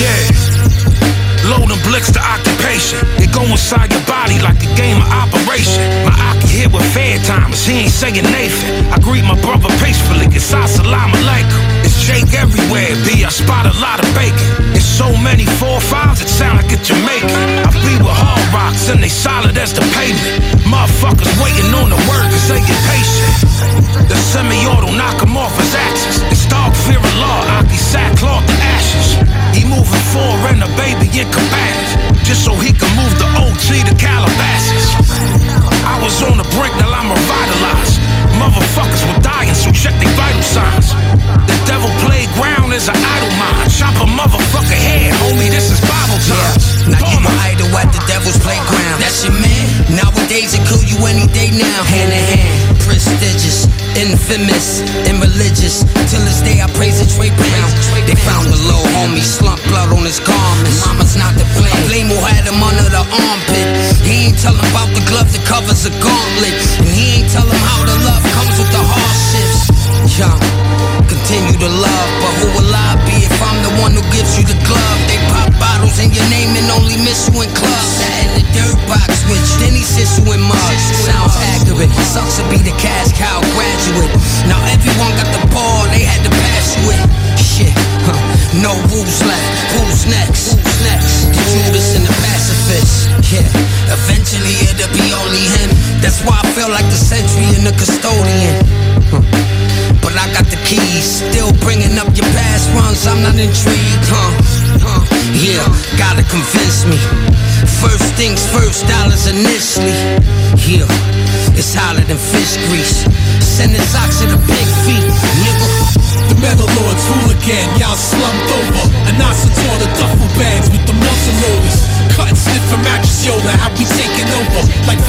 Yeah. Load and blitz the occupation. It go inside your body like a game of operation. My Aki here with fair timers, he ain't saying Nathan. I greet my brother peacefully, it's assalamu alaikum. It's Jake everywhere, B, I spot a lot of bacon. It's so many four fives, it sound like a Jamaican. I be with hard rocks and they solid as the pavement. Motherfuckers waiting on the word cause they impatient. The semi-auto knock him off his axis. It's dog fear of law, Aki sackcloth to ashes. He moving forward and the baby in cabanas. Just so he can move the OT to Calabasas. I was on the brink, now, Motherfuckers were dying, so check their vital signs. The devil playground is an idle mind. Chop a motherfucker head, homie, this is Bible yeah. Now you my idol at the devil's playground. That's your man. Nowadays it kill you any day now. Hand in hand, prestigious, infamous, and religious. Till this day I praise the Trey Brown. They found the little homie slump blood on his garments. Mama's not to blame. Blame who had him under the armpit. He ain't tellin' about the glove that covers a gauntlet, and he ain't tellin' how the love comes with the hardships. Young, continue to love, but who will I be if I'm the one who gives you the glove? They pop bottles in your name and only miss you in clubs. Sat in the dirt box with you, then he sits you in mugs. Sounds accurate, sucks to be the cash cow graduate. Now everyone got the ball, they had to pass you it. Shit, huh. no rules left. Who's next? Who's next? The Judas and the pacifist. Yeah, eventually it'll be only him. That's why I feel like the sentry and the custodian. Huh. But I got the keys, still bringing up your past runs. I'm not intrigued, huh? huh? Yeah, gotta convince me. First things first, dollars initially. Yeah, it's hotter than fish grease. Sending socks to the big feet, nigga. The metal lords rule again, y'all slumped over. And I tore the duffel bags with the muscle loaders. Cut and mattress Yola, how we taking over. Like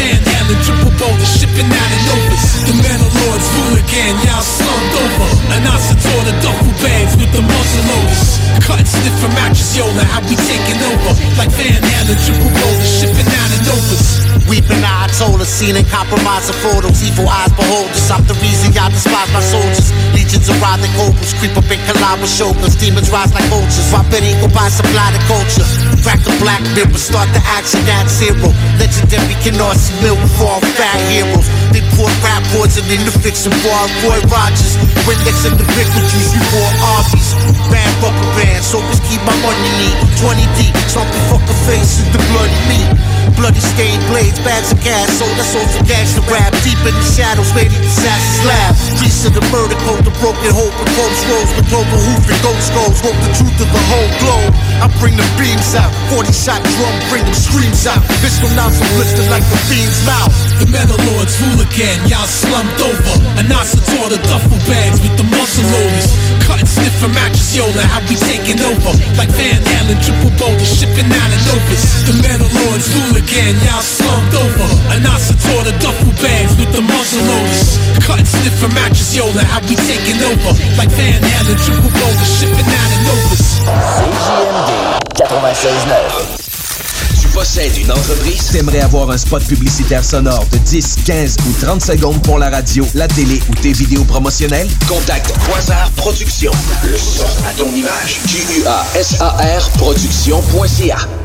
the duffel bags with the muzzle loaders. Cut and sniff from Yola, how we taking over. Like Van Halen, triple boulder, shipping out of Novus. Weeping eye told us, seen and compromising photos. Evil eyes behold us. I'm the reason y'all despise my soldiers. Legions of writhing cobras creep up and collide shoulders. Demons rise like vultures. Why Betty go buy supply the culture? Crack the black mirror, start the action at zero. Legendary can see mill before all fat heroes. They rap poison in the fiction bar. Roy Rogers. Next in the pickle juice, you armies. Band rubber band, so just keep my money neat. 20 deep, something fuck a face in the bloody meat. Bloody stained blades, bags of gas, so that's all some gangster rap. Deep in the shadows, lady assassin's lab. Priest of the murder code, the broken hope, and close rolls with clover hoof and ghost goals. Hope the truth of the whole globe. I bring the beams out, 40 shot drum, bring them screams out. Bitch now some blister like the fiend's mouth. The metal lords rule again, y'all slumped over. And I the duffel bags with the muscle loaders. Cut and sniff from Yola, how we taking over. Like Van Halen, triple boulder, shipping out of Novus. The metal lords rule again, y'all slumped over. And I the duffel bags with the muzzle loaders. Cut and sniff from Yola, how we taking over. Like Van Halen, triple boulder, shipping out of Novus. CJMD 96.9. Possèdes une entreprise? T'aimerais avoir un spot publicitaire sonore de 10, 15 ou 30 secondes pour la radio, la télé ou tes vidéos promotionnelles? Contacte Quasar Productions. Le son à ton image. Q-U-A-S-A-R Productions.ca.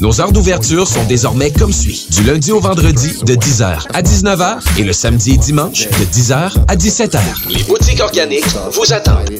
Nos heures d'ouverture sont désormais comme suit. Du lundi au vendredi de 10h à 19h et le samedi et dimanche de 10h à 17h. Les boutiques organiques vous attendent.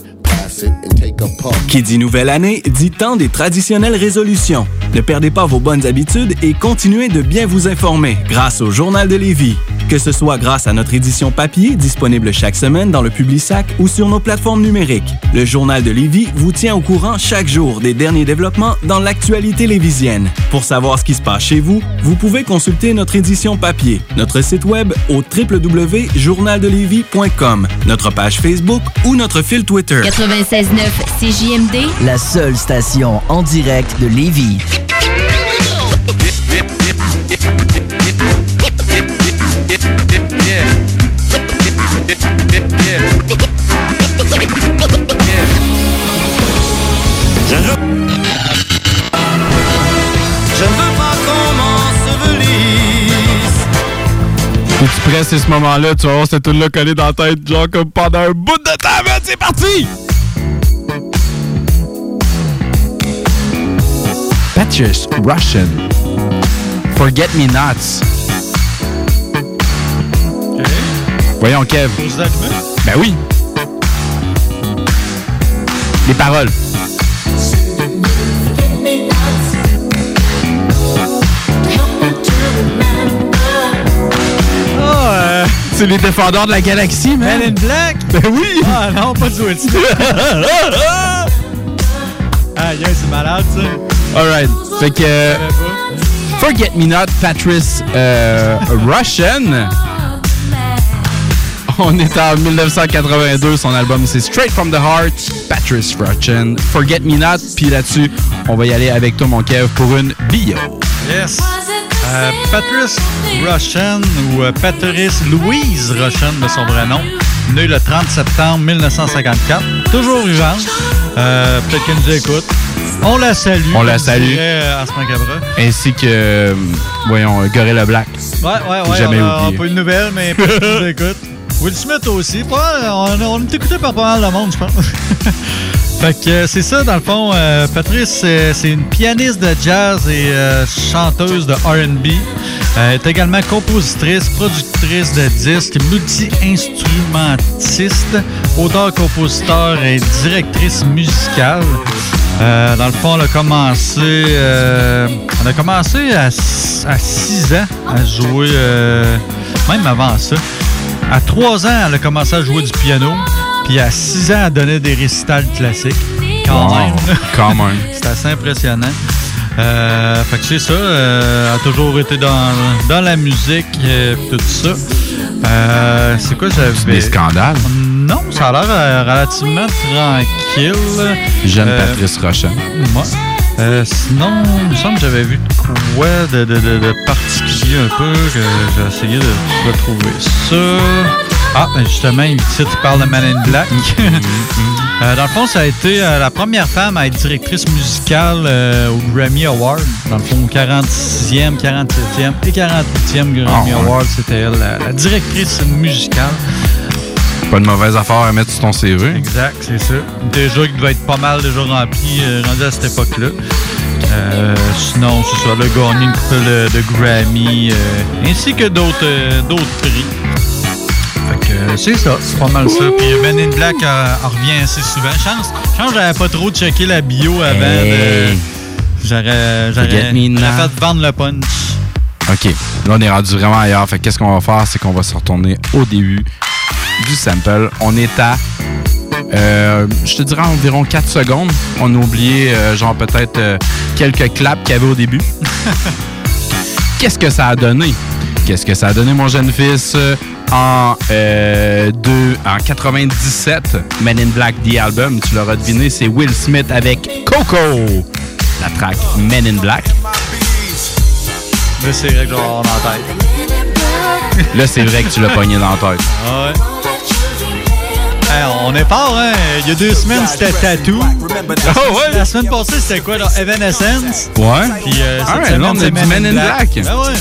Qui dit nouvelle année dit temps des traditionnelles résolutions. Ne perdez pas vos bonnes habitudes et continuez de bien vous informer grâce au Journal de Lévis. Que ce soit grâce à notre édition papier disponible chaque semaine dans le Publisac ou sur nos plateformes numériques. Le Journal de Lévis vous tient au courant chaque jour des derniers développements dans l'actualité lévisienne. Pour savoir ce qui se passe chez vous, vous pouvez consulter notre édition papier, notre site web au www.journaldelévis.com, notre page Facebook ou notre fil Twitter. 96.9 CJMD. La seule station en direct de Lévis. Presses à ce moment-là, tu vas voir cette tune là collée dans la tête, genre comme pendant un bout de temps, man, c'est parti! Patches Russian. Forget Me Nots. Voyons, Kev. Ben oui. Les paroles. C'est les défendeurs de la galaxie, man. Men in Black? Ben oui! Ah non, pas du Will Smith. ah, yeah, c'est malade, ça. Alright. Fait que. euh, Forget Me Not, Patrice euh, Russian. On est en 1982. Son album, c'est Straight from the Heart, Patrice Russian. Forget Me Not. Puis là-dessus, on va y aller avec toi, mon Kev, pour une bio. Yes. Euh, Patrice Russian ou euh, Patrice Louise Russian de son vrai nom, né le 30 septembre 1954, toujours vivante. Euh, Peut-être qu'elle nous écoute. On la salue. On la salue. dirait, euh. Ainsi que, euh, voyons, Gorilla Black. Ouais, ouais, ouais. Jamais on a oublié. pas eu de nouvelles, mais nous écoutent. Will Smith aussi. Pas- on, on est écouté par pas mal de monde, je pense. *laughs* fait que euh, c'est ça, dans le fond. euh, Patrice, c'est une pianiste de jazz et euh, chanteuse de RB. Elle est également compositrice, productrice de disques, multi-instrumentiste, auteur-compositeur et directrice musicale. Euh, dans le fond, elle a commencé, euh, a commencé à 6 ans à jouer, euh, même avant ça. À 3 ans, elle a commencé à jouer du piano. Puis à 6 ans, elle donnait des récitals classiques. Quand Wow, même. *laughs* quand même. *laughs* C'est assez impressionnant. Euh, fait que c'est ça. euh, elle a toujours été dans, dans la musique et tout ça. Euh, c'est quoi j'avais... Des scandales. Non, ça a l'air euh, relativement tranquille. Jeune Euh, Patrice Russian. Ouais. Euh, sinon, il me semble que j'avais vu de quoi de, de, de, de particulier un peu, que j'ai essayé de retrouver ça. Ah, ben justement, le titre il parle de Man in Black. *laughs* Euh, dans le fond, ça a été euh, la première femme à être directrice musicale euh, au Grammy Award. Dans le fond, 46e, 47e et 48e Grammy Ah. Award, c'était elle, la, la directrice musicale. Pas de mauvaise affaire à mettre sur ton CV. Exact, c'est ça. Déjà, il devait être pas mal déjà rempli, euh, rendu à cette époque-là. Euh, sinon, c'est ça, le gagné une couple de, Grammy, euh, ainsi que d'autres euh, d'autres prix. Fait que c'est ça, c'est pas mal ça. Puis Men in Black revient assez souvent. Chance, chance j'avais pas trop checké la bio avant Hey. de... J'aurais j'aurais- j'aurais fait vendre le punch. OK. Là, on est rendu vraiment ailleurs. Fait que qu'est-ce qu'on va faire? C'est qu'on va se retourner au début du sample. On est à, euh, je te dirais, environ 4 secondes. On a oublié, euh, genre, peut-être euh, quelques claps qu'il y avait au début. *laughs* qu'est-ce que ça a donné? Qu'est-ce que ça a donné, mon jeune fils? euh, En, euh, deux, en 97, Men in Black, The Album, tu l'auras deviné, c'est Will Smith avec Coco. La track Men in Black. Là, c'est vrai que je vais la tête. Là, c'est vrai que tu l'as pogné dans la tête. Ah ouais. Hey, on est fort, hein? Il y a deux semaines, c'était Tattoo. Oh, ouais? La semaine passée, c'était quoi, là? Evanescence? Ouais. Puis euh, cette Ah ouais, semaine, là, on a c'est Men in Black. Ah ouais.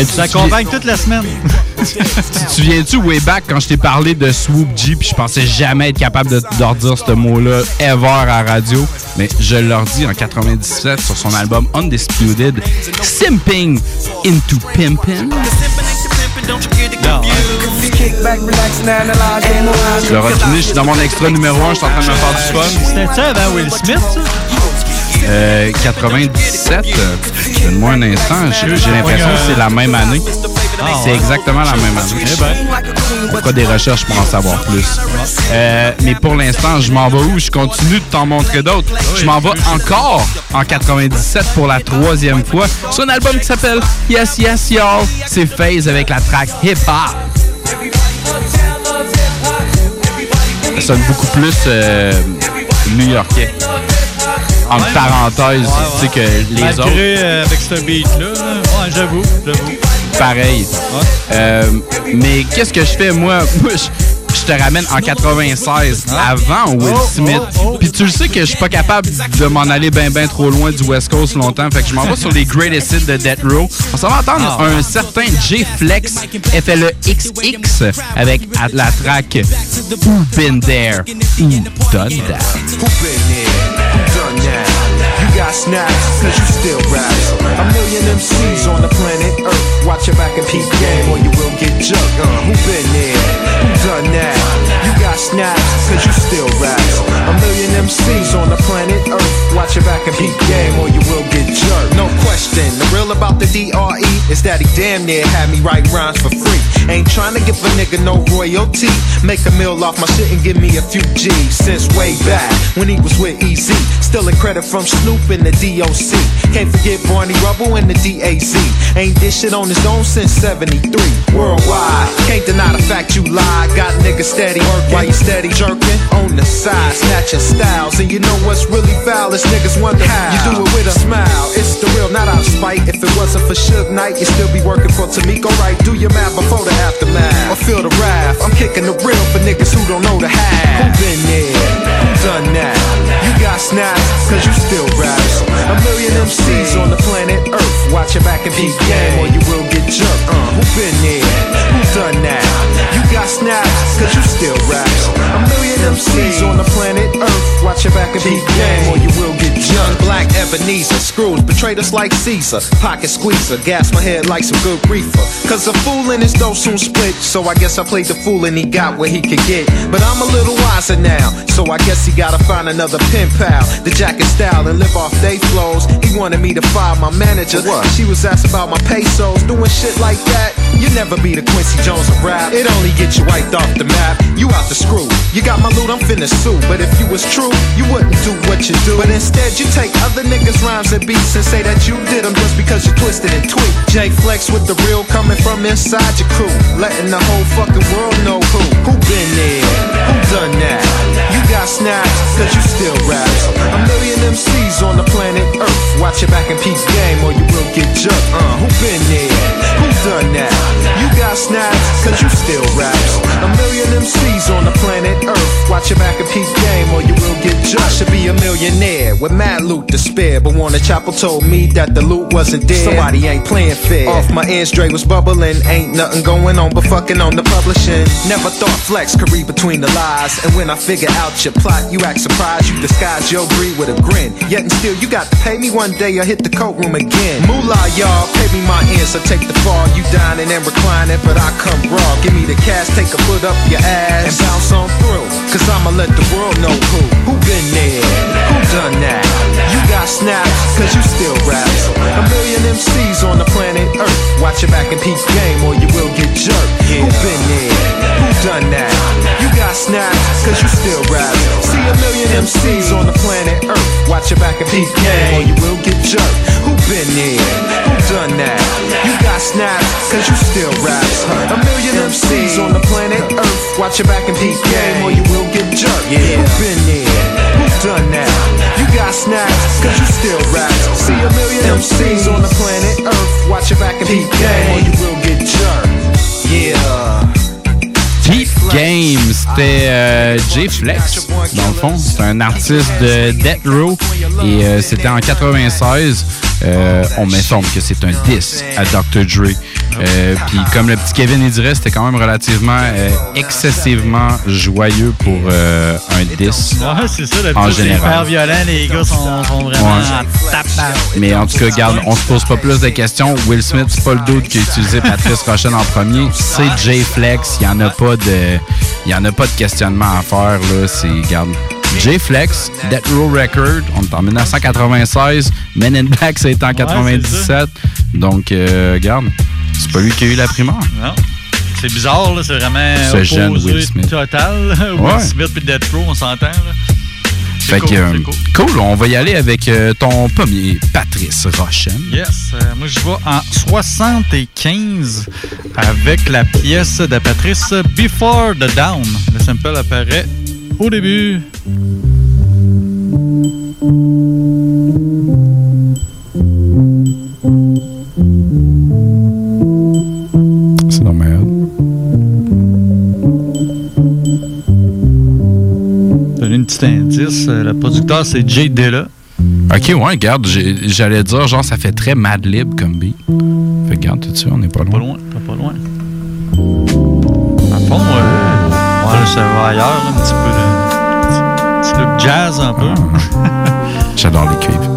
Et tu accompagne toute la semaine. *laughs* Tu te souviens-tu, way back, quand je t'ai parlé de Swoop G, puis je pensais jamais être capable de leur dire ce mot-là ever à radio, mais je leur dis en 97 sur son album Undisputed, Simping into Pimpin'. Je deviné, je suis dans mon extra numéro 1, je suis en train de me faire du fun. C'était ça avant Will Smith, ça? Euh, 97, euh, donne-moi un instant, j'ai l'impression que c'est la même année. Ah, c'est ouais. exactement la même année. Eh ben. Fera des recherches pour en savoir plus? Euh, mais pour l'instant, je m'en vais où? Je continue de t'en montrer d'autres. Je m'en vais encore en 97 pour la troisième fois sur un album qui s'appelle Yes Yes Y'all. C'est FaZe avec la track Hip Hop. Ça sonne beaucoup plus euh, new-yorkais. En parenthèse, tu sais que les Malgré autres, euh, avec ce beat-là, là. ouais, j'avoue, j'avoue. pareil. Euh, mais qu'est-ce que je fais, moi? *laughs* Moi, je, je te ramène en 96, avant Will Smith. Puis tu le sais que je suis pas capable de m'en aller bien ben trop loin du West Coast longtemps. Fait que je m'en vais sur les greatest hits de Death Row. On s'en va entendre Ah. un certain J Flex FLEXX avec la track Who Been There, Who Done That? Who been there? Who done that? You got snaps, cause you still rap. A million MCs on the planet Earth. Watch your back and peep game or you will get jerked. Uh, who been there? Who done that? You got snaps, cause you still rap. A million MCs on the planet Earth. Watch your back and peep game or you will get jerked. No question. The real about the DRE is that he damn near had me write rhymes for free. Ain't trying to give a nigga no royalty. Make a meal off my shit and give me a few G's. Since way back when he was with EZ. Stealing credit from Snoop and the DOC. Can't forget Barney Rubble and the DAZ. Ain't this shit on his own since 73. Worldwide. Can't deny the fact you lie. Got niggas steady working while you steady jerking. On the side, snatching styles. And you know what's really foul is niggas wonder how. You do it with a smile. It's the real, not out of spite. If it wasn't for Suge Knight, you'd still be working for Tamiko Right. Do your math before the aftermath. Or feel the wrath. I'm kicking the real for niggas who don't know the half. Who been there? Who done that? You got snaps, cause you still raps. A million MCs on the planet Earth. Watch your back and peep game or you will get jerked. Uh, who been there? Who done that? You got snaps, cause you still raps. A million MCs on the planet Earth. Watch your back and be game or you will get Young black Ebenezer, Scrooge betrayed us like Caesar. Pocket squeezer, gas my head like some good reefer. Cause a fool and his dough soon split. So I guess I played the fool and he got what he could get. But I'm a little wiser now, so I guess he gotta find another pen pal. The jacket style and live off day flows. He wanted me to fire my manager. She was asked about my pesos, doing shit like that. You never be the Quincy Jones of rap. It only gets you wiped off the map. You out the screw. You got my loot, I'm finna sue. But if you was true, you wouldn't do what you do. But instead, you take other niggas' rhymes and beats and say that you did them just because you twisted and tweaked. J Flex with the real coming from inside your crew. Letting the whole fucking world know who. Who been there? Who done that? You got snaps, cause you still raps. A million MCs on the planet Earth. Watch your back and peep game or you will get jerked. Uh, who been there? Who done that? Got snaps, cause you still raps. A million MCs on the planet Earth. Watch your back and peep game or you will get. I should be a millionaire with mad loot to spare. But Warner Chapel told me that the loot wasn't there. Somebody ain't playing fair. Off my ends, Dre was bubbling. Ain't nothing going on but fucking on the publishing. Never thought flex could read between the lies. And when I figure out your plot, you act surprised. You disguise your greed with a grin. Yet and still, you got to pay me one day or hit the coat room again. Moolah, y'all, pay me my ends or take the fall. You dining and but I come raw. Give me the cash, take a foot up your ass, and bounce on through. Cause I'ma let the world know who. Who been there? Who done that? You got snaps, cause you still raps. A million MCs on the planet Earth. Watch your back and peep game or you will get jerked. Who been there? Who done that? You got snaps, cause you still raps. See a million MCs on the planet Earth. Watch your back and peep game or you will get jerked. Who been there? Who done that? You got snaps, cause you still raps. A million MCs on the planet Earth. Watch your back and peep game or you will get jerked. Who been there? Who done that? You got snaps, cause you still raps. See a million MCs on the planet Earth. Watch your back and peep game or you will get jerked. Yeah. Game, c'était euh, J Flex, dans le fond. C'est un artiste de Death Row et euh, c'était en 96. Euh, on m'informe que c'est un 10 à Dr. Dre. Euh, Puis comme le petit Kevin il dirait, c'était quand même relativement euh, excessivement joyeux pour euh, un 10 Ouais, c'est ça, le en hyper général. violent, les gars sont, sont vraiment Ouais. Mais en tout cas, regarde, on se pose pas plus de questions. Will Smith, c'est pas le doute qui a utilisé Patrice Rochen en premier. C'est Jay Flex. Il y en a pas de, il y en a pas de questionnement à faire là. C'est, regarde, Jay Flex, Death Row Record, on est en 1996. Men in Black, c'était en 97. Donc, euh, regarde, c'est pas lui qui a eu la primeur. Non. C'est bizarre, là, c'est vraiment Ce opposé jeune Will Smith. total. *laughs* Will Ouais. Smith et Death Row, on s'entend. là. Fait cool, que, euh, cool. on va y aller avec euh, ton premier, Patrice Rochen. Yes, euh, moi je vais en 75 avec la pièce de Patrice Before the Down. Le sample apparaît au début. C'est normal. Donner une petite indice. euh, Le producteur c'est Jay Dilla. Ok, ouais, regarde, j'allais dire, genre, ça fait très Mad Lib comme beat. Fait que, regarde, tout de suite, on n'est pas loin. Pas loin, pas, pas loin. À fond, euh, ouais, ça va ailleurs, là, un petit peu de petit, petit look jazz un peu. *laughs* J'adore les cuivres.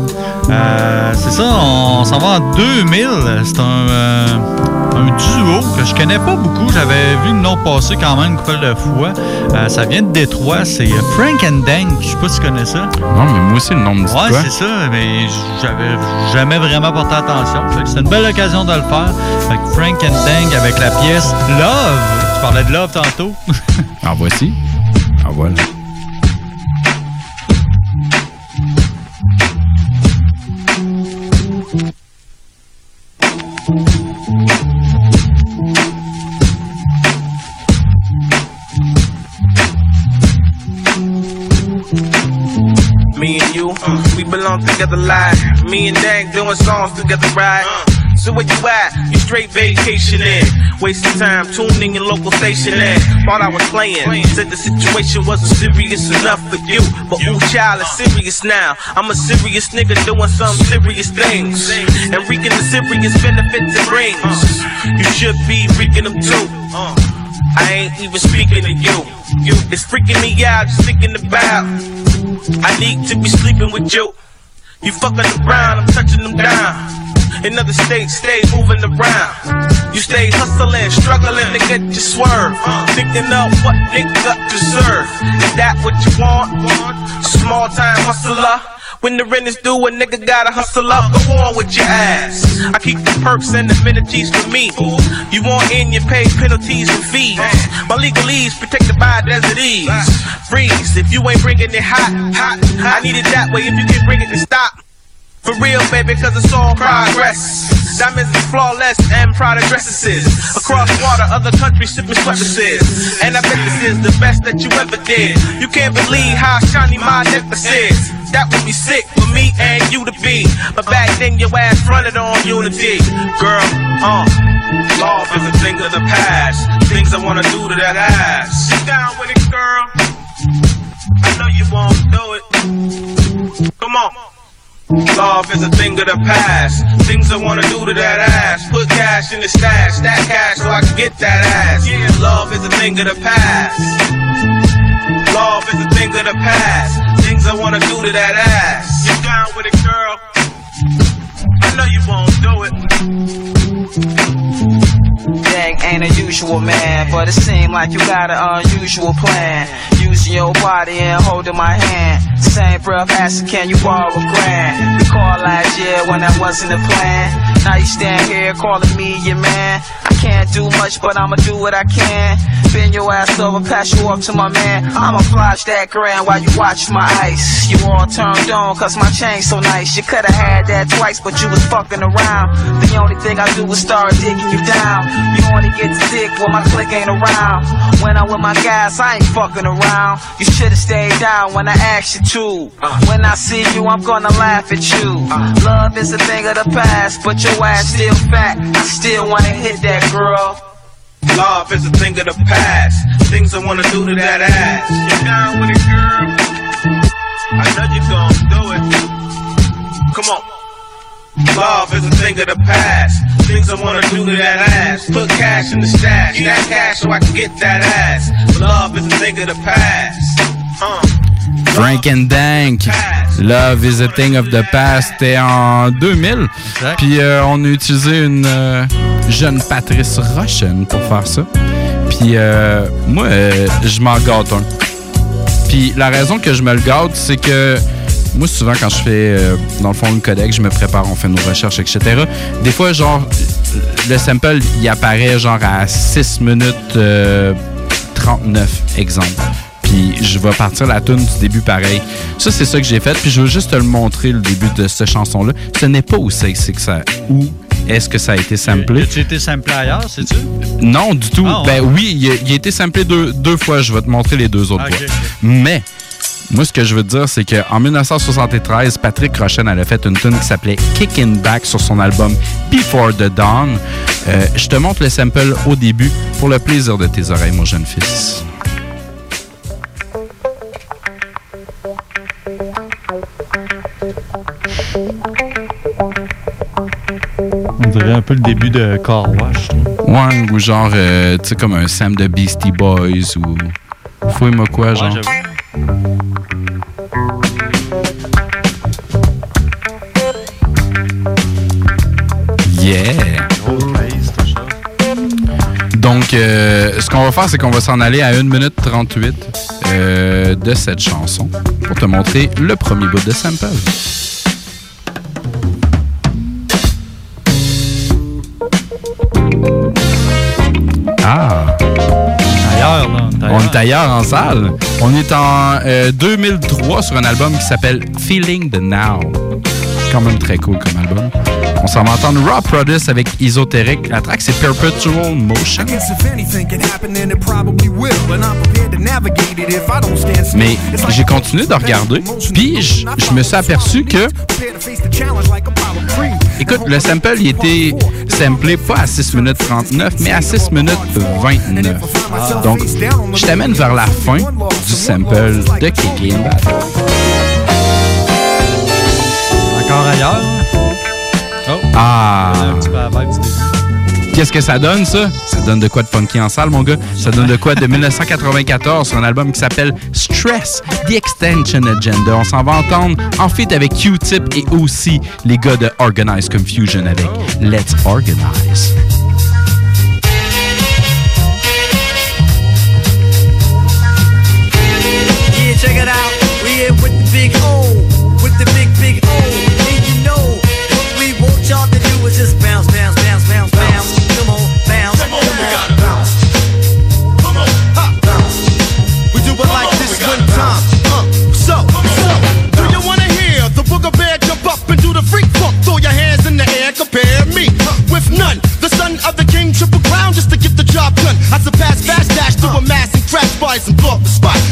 Euh, c'est ça, on s'en va en 2000. C'est un, euh, un duo que je connais pas beaucoup. J'avais vu le nom passer quand même une couple de fois. Euh, ça vient de Détroit. C'est Frank and Dank. Je sais pas si tu connais ça. Non, mais moi aussi, le nom me dit Ouais, c'est ça, mais j'avais jamais vraiment porté attention. C'est une belle occasion de le faire. Fait que Frank and Dank avec la pièce Love. Tu parlais de love tantôt. *laughs* En voici. En voilà. Together live. Me and Dang doing songs together, right? So where you at? You straight vacationing, wasting time tuning in local station in. Thought I was playing, said the situation wasn't serious enough for you, but ooh, child, it's serious now. I'm a serious nigga doing some serious things and reaping the serious benefits it brings. You should be reaping them too. I ain't even speaking to you. You, it's freaking me out just thinking about. I need to be sleeping with you. You fucking around, I'm touching them down. In other states, stay moving around. You stay hustling, struggling to get your swerve. Thinking of what nigga deserve. Is that what you want? Small time hustler. When the rent is due, a nigga gotta hustle up. Go on with your ass. I keep the perks and the amenities for me. You want in, you pay penalties and fees. My legalese protected by desert ease. Freeze if you ain't bringing it hot, hot. I need it that way if you can bring it to stop. For real, baby, cause it's all progress. Diamonds is flawless and Prada dresses. Across water, other countries shipping sweaters. And I bet this is the best that you ever did. You can't believe how shiny my necklace is. That would be sick for me and you to be. But back then, your ass fronted on unity. Girl, uh, love is a thing of the past. Things I wanna do to that ass. Sit down with it, girl. I know you won't do it. Come on. Love is a thing of the past. Things I wanna do to that ass. Put cash in the stash, stack cash so I can get that ass. Yeah, love is a thing of the past. Love is a thing of the past. Things I wanna do to that ass. Get down with it, girl. I know you won't do it. Dang, ain't a usual man, but it seemed like you got an unusual plan. Using your body and holding my hand. Same breath asking, can you borrow a grand? Recall last year when that wasn't a plan. Now you stand here calling me your man. Can't do much, but I'ma do what I can. Bend your ass over, pass you off to my man. I'ma flash that grand while you watch my ice. You all turned on, cause my chain's so nice. You could've had that twice, but you was fucking around. The only thing I do is start digging you down. You only get to dick when my click ain't around. When I'm with my guys, I ain't fucking around. You should've stayed down when I asked you to. When I see you, I'm gonna laugh at you. Love is a thing of the past, but your ass still fat. I still wanna hit that girl. Love is a thing of the past. Things I wanna do to that ass. Get down with it, girl. I know you gon' do it. Come on. Love is a thing of the past. Things I wanna do to that ass. Put cash in the stash. That cash so I can get that ass. Love is a thing of the past. Uh. Frank and Dank. Love is a thing of the past. C'était en 2000. Puis euh, on a utilisé une euh, jeune Patrice Rochen pour faire ça. Puis euh, moi, euh, je m'en gâte un. Puis la raison que je me le gâte, c'est que moi, souvent, quand je fais, dans le fond, une codec, je me prépare, on fait nos recherches, etc. Des fois, genre, le sample, il apparaît genre à 6 minutes euh, 39, exemple. Puis je vais partir la tune du début pareil. Ça, c'est ça que j'ai fait. Puis je veux juste te le montrer, le début de cette chanson-là. Ce n'est pas où c'est que ça... Où est-ce que ça a été samplé? Tu été samplé ailleurs, c'est-tu? Non, du tout. Ah, ouais. Ben oui, il a, il a été samplé deux, deux fois. Je vais te montrer les deux autres fois. Mais, moi, ce que je veux te dire, c'est qu'en 1973, Patrick Rochen elle a fait une tune qui s'appelait Kickin' Back sur son album Before the Dawn. Euh, je te montre le sample au début pour le plaisir de tes oreilles, mon jeune fils. Dirait un peu le début de Car Wash. Ouais, ou genre, euh, tu sais, comme un Sam de Beastie Boys ou. Fouille-moi quoi, genre. Yeah! Donc, euh, ce qu'on va faire, c'est qu'on va s'en aller à 1 minute 38 euh, de cette chanson pour te montrer le premier bout de sample. On est ailleurs en salle. On est en euh, 2003 sur un album qui s'appelle Feeling the Now. Quand même très cool comme album. On s'en va entendre Raw Produce avec Esoteric. La track, c'est Perpetual Motion. Mais j'ai continué de regarder, puis je me suis aperçu que, écoute, le sample, il était samplé pas à 6 minutes 39, mais à 6 minutes 29. Donc, je t'amène vers la fin du sample de Kiki and Battle. Encore ailleurs? Oh. Ah! Un petit peu début. Qu'est-ce que ça donne, ça? Ça donne de quoi de funky en salle, mon gars? Ça donne de quoi de 1994 sur un album qui s'appelle Stress, The Extension Agenda. On s'en va entendre en feat avec Q-Tip et aussi les gars de Organized Confusion avec Let's Organize.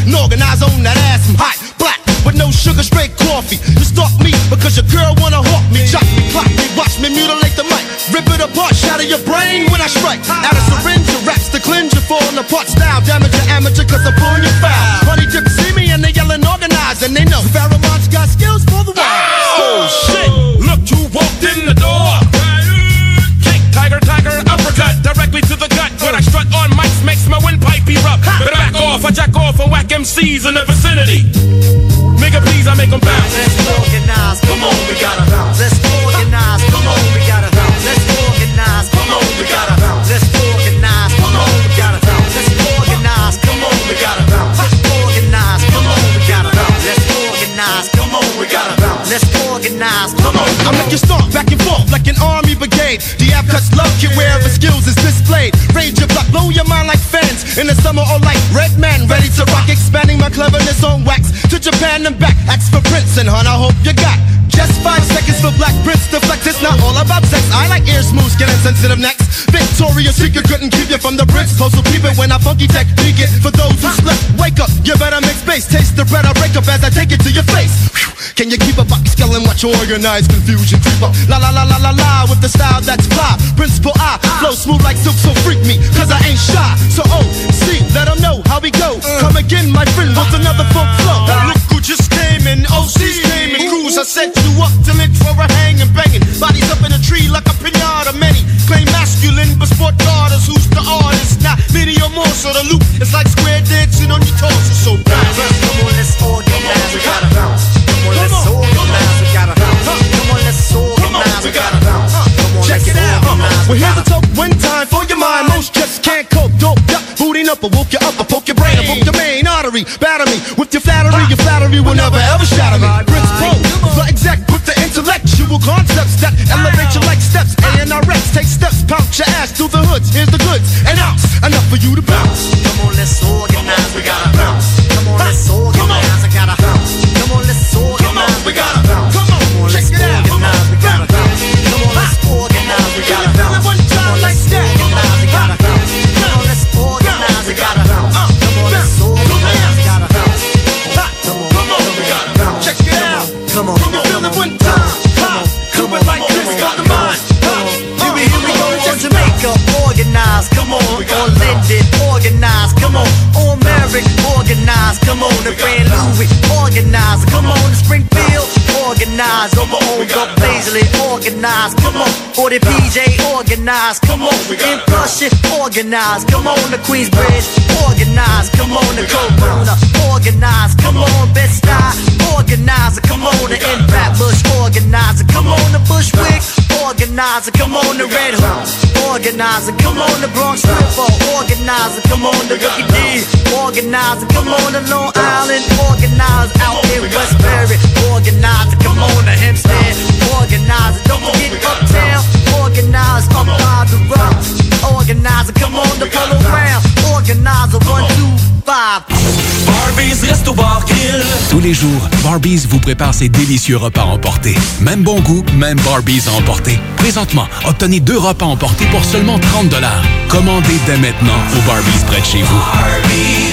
And organize on that ass, I'm hot, black. With no sugar, straight coffee. You stalk me because your girl wanna hawk me. Chop me, clock me, watch me mutilate the mic. Rip it apart, shatter your brain when I strike. Out of syringe, your raps to cleanse you, falling apart style. Damage your amateur cause I'm pulling your foul. Honey dip see me and they yelling organized and they know. Pharaoh's got skills for the wild. Oh shit! Look who walked in the door. Kick, tiger, tiger, uppercut directly to the gut. When I strut on mics, makes my windpipe erupt. Back off, I jack off and whack MCs in the vicinity. Nigga, please, I make them bounce. Let's organize, come on, we gotta bounce. Let's organize, come on, we gotta bounce. Let's organize, come on, we gotta bounce. Let's organize, come on, we gotta bounce. Let's organize, come on, we gotta bounce. Let's organize, come on, we gotta bounce. Let's organize, come on, we gotta bounce. Let's organize, come on. I make you stomp back and forth like an army The cuts love kit wherever skills is displayed. Rage your block, blow your mind like fans. In the summer or like red man, ready to rock, expanding my cleverness on wax to Japan and back. Ask for Prince and Hun, I hope you got. Just five seconds for Black Prince to flex. It's not all about sex. I like ear smooth, skin and sensitive necks. Victoria's Secret couldn't keep you from the bricks. Close will keep it when I funky tech peek it. For those who slept, wake up. You better make space. Taste the bread I break up as I take it to your face. Can you keep a box skill and watch organized confusion creep up? La la la la la la with the style that's fly. Principal I flow smooth like silk, so freak me, flattery. Will never ever shatter me. Come on, or the PJ, organized, come on, in Flushing, organized, come on, the Queensbridge, organized, come on, the Corona, organized, come on, Best Style, organized, come on, the in Bush, organized, come on, the Bushwick, organizer, come on the Red Hook, organizer, come on the Bronx Stripper, organizer, come on the Rookie D, organizer, come on the Long Island, organizer out in Westbury, organizer, come on the Hempstead, organizer, don't Uptown, by the organizer, come on organizer, one, two, five. Barbies, resto bar grill. Tous les jours, Barbies vous prépare ses délicieux repas emportés. Même bon goût, même Barbies à emporter. Présentement, obtenez deux repas emportés pour seulement 30 Commandez dès maintenant au Barbies près de chez vous.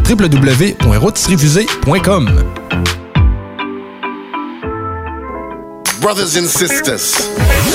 www.rotisseriefusée.com. Brothers and sisters.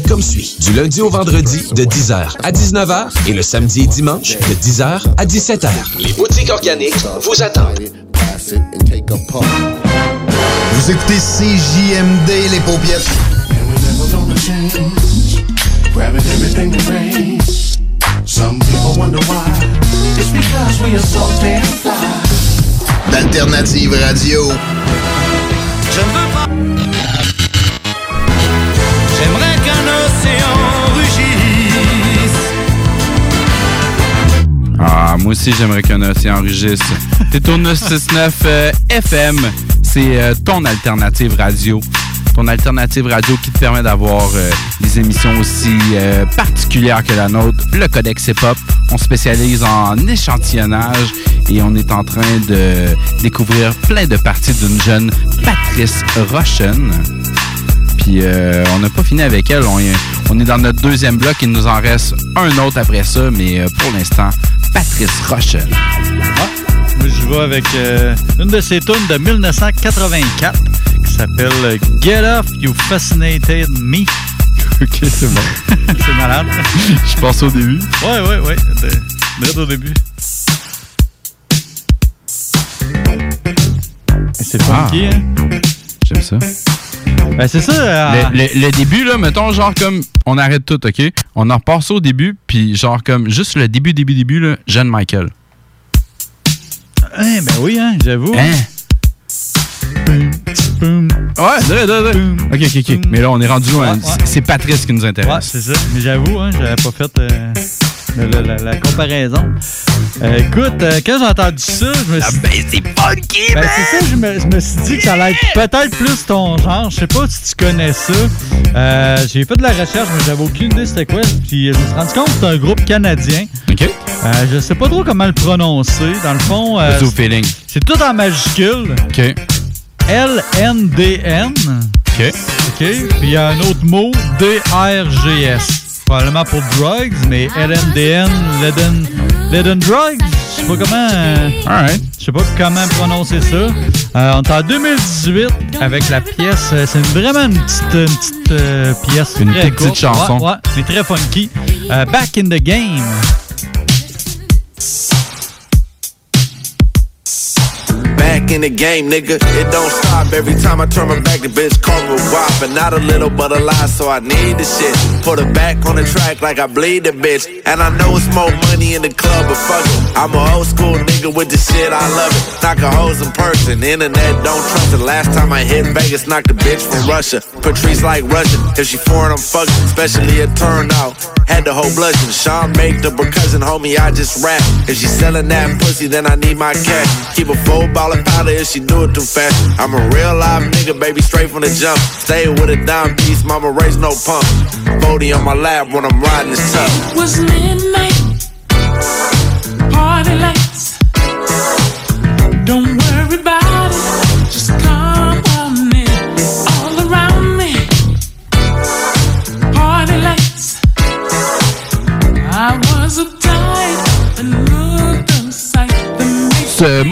comme suit. Du lundi au vendredi de 10h à 19h et le samedi et dimanche de 10h à 17h. Les boutiques organiques vous attendent. Vous écoutez CJMD, les paupiètes. Grabbing everything that rains. Some people wonder why. It's because we are so damn fly. D'Alternative Radio. Je ne veux pas. Ah, moi aussi, j'aimerais qu'un océan rugisse. T'es au 969 euh, FM. C'est euh, ton alternative radio. Ton alternative radio qui te permet d'avoir euh, des émissions aussi particulières que la nôtre. Le Codex Hip-Hop. On spécialise en échantillonnage et on est en train de découvrir plein de parties d'une jeune Patrice Rochen. Puis euh, on n'a pas fini avec elle. On est, on est dans notre deuxième bloc. Il nous en reste un autre après ça, mais euh, pour l'instant, Patrice Rochelle. Moi, je vais avec euh, une de ses tunes de 1984 qui s'appelle Get Off, You Fascinated Me. *laughs* ok, c'est bon. *laughs* c'est malade. Je pense au début. Ouais, ouais, ouais. Direct au début. C'est funky, hein? J'aime ça. Ben, c'est ça. euh, Le, le- le début, là, mettons, genre comme, on arrête tout, OK? On en repasse au début, puis genre comme, juste le début, début, début, là, jeune Michael. Hein, ben oui, hein, j'avoue. Hein? Ouais, ouais, ouais, ouais. OK, OK, OK. Mais là, on est rendu loin. Ouais, ouais. C'est- Patrice qui nous Ouais, intéresse. c'est ça. Mais j'avoue, hein, j'avais pas fait euh, la, la- la- la comparaison. Euh, écoute, euh, quand j'ai entendu ça, je me suis dit. c'est funky, ben, c'est ça, je me, je me suis dit que ça allait être peut-être plus ton genre. Je sais pas si tu connais ça. Euh, j'ai fait de la recherche, mais j'avais aucune idée c'était quoi. Puis je me suis rendu compte que c'est un groupe canadien. OK. Je sais pas trop comment le prononcer. Dans le fond. feeling? c'est tout en majuscule. OK. L-N-D-N. OK. OK. Puis il y a un autre mot, D-R-G-S. Probablement pour drugs, mais L-N-D-N, Leden, Leden Drugs. Je sais pas comment. euh, Alright. Je sais pas comment prononcer ça. Euh, on est en 2018 avec la pièce. euh, C'est vraiment une petite, une petite euh, pièce. Une très petite courte. chanson. Ouais, ouais, mais très funky. Euh, Back in the Game. Back in the game, nigga. It don't stop every time I turn my back. The bitch call me wop, and not a little but a lot, so I need the shit. Put her back on the track like I bleed the bitch. And I know it's more money in the club, but fuck it. I'm a old school nigga with the shit, I love it. Knock a hoes in person, internet don't trust it. Last time I hit Vegas, knocked a bitch from Russia. Patrice like Russian, if she foreign, I'm fucking, especially a turnout. Had the whole blushing. Sean make the cousin, homie, I just rap. If she selling that pussy, then I need my cash. Keep a full ball of powder if she do it too fast. I'm a real live nigga, baby, straight from the jump. Stay with a dime piece, mama raise no pump. 40 on my lap when I'm riding this tough. was midnight.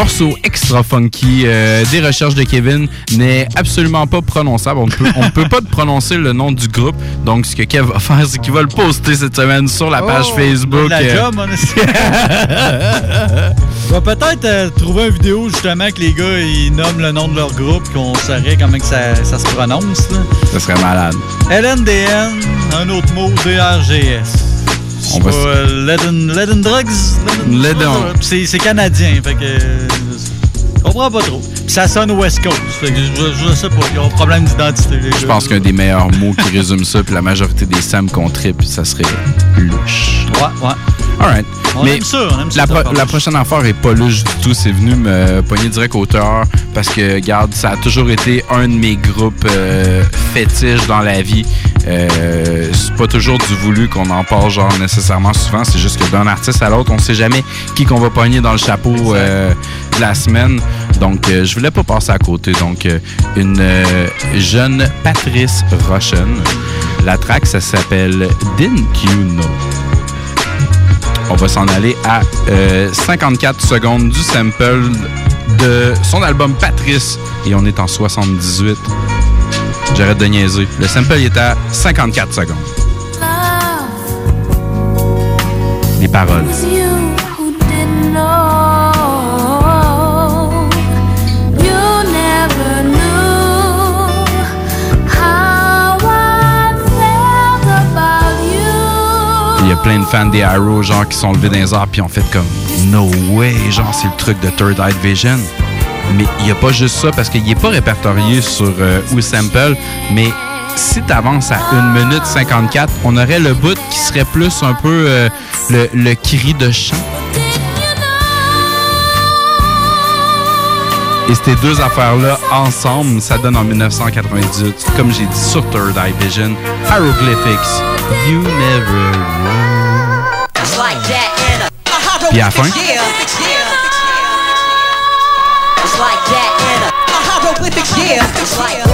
Morceau extra funky euh, des recherches de Kevin n'est absolument pas prononçable. On ne peut, on ne peut pas prononcer le nom du groupe. Donc, ce que Kev va faire, c'est qu'il va le poster cette semaine sur la page Oh, Facebook. la euh, job. *laughs* On va peut-être euh, trouver une vidéo justement que les gars ils nomment le nom de leur groupe, qu'on saurait comment que ça, ça se prononce. Là. Ça serait malade. LNDN, un autre mot, DRGS. On va s- Leaden, Leaden Drugs? Leaden- Leaden. C'est c'est canadien, fait que. euh, Je comprends pas trop. Puis ça sonne West Coast. Fait que je, je sais pas, ils ont un problème d'identité, les Je pense qu'un des meilleurs mots qui résume ça, puis la majorité des Sam qu'on tripe, ça serait louche. Ouais, ouais. Alright. On Mais aime ça, on aime ça, la, pro- prochaine affaire est pas louche du tout. C'est venu me pogner direct au cœur parce que, regarde, ça a toujours été un de mes groupes euh, fétiches dans la vie. Euh, c'est pas toujours du voulu qu'on en parle genre nécessairement souvent. C'est juste que d'un artiste à l'autre, on sait jamais qui qu'on va pogner dans le chapeau euh, de la semaine. Donc, euh, je voulais pas passer à côté. Donc, une jeune Patrice Rochen. La track, ça s'appelle Didn't You Know? On va s'en aller à euh, 54 secondes du sample de son album Patrice. Et on est en 78. J'arrête de niaiser. Le sample est à 54 secondes. Les paroles. Plein de fans des Arrow, genre, qui sont levés dans les puis ont fait comme No way, genre, c'est le truc de Third Eye Vision. Mais il n'y a pas juste ça parce qu'il n'est pas répertorié sur euh, Sample, mais si tu avances à 1 minute 54, on aurait le bout qui serait plus un peu euh, le, le cri de chant. Et ces deux affaires-là, ensemble, ça donne en 1998, comme j'ai dit sur Third Eye Vision, Hieroglyphics, You Never Know. Puis à la fin. It's like that in a hieroglyphic year.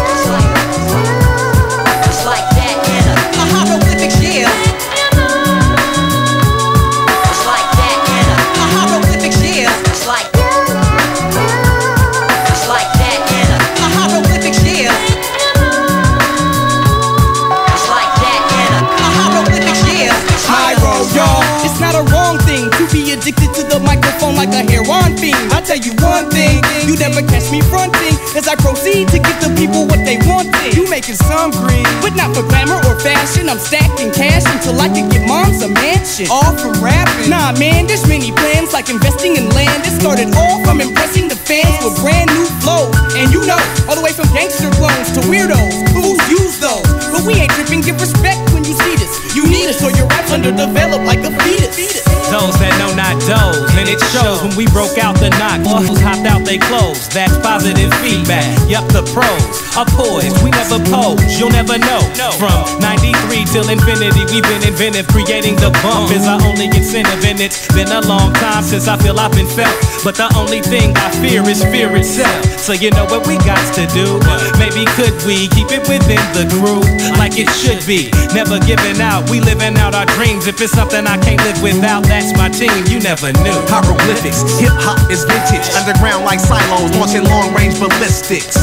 You never catch me fronting as I proceed to give the people what they want. You making some green, but not for glamour or fashion. I'm stacking cash until I can get moms a mansion. All from rapping. Nah, man, there's many plans like investing in land. It started all from impressing the fans with brand new flows. And you know, all the way from gangster clones to weirdos. Fools use those. But we ain't tripping, give respect when you see this. You need us or your rap's underdeveloped like a fetus. Those that know not those, and it shows when we broke out the knock. Muscles hopped out they clothes. That's positive feedback. Yup, the pros are poised. We never pose. You'll never know. From 93 till infinity, we've been inventive. Creating the bump is our only incentive, and it's been a long time since I feel I've been felt. But the only thing I fear is fear itself. So you know what we got to do? Maybe could we keep it within the groove like it should be? Never giving out. We living out our dreams. If it's something I can't live without, that's my team. You never knew. Hieroglyphics, hip hop is vintage. Underground like silos, launching long range ballistics.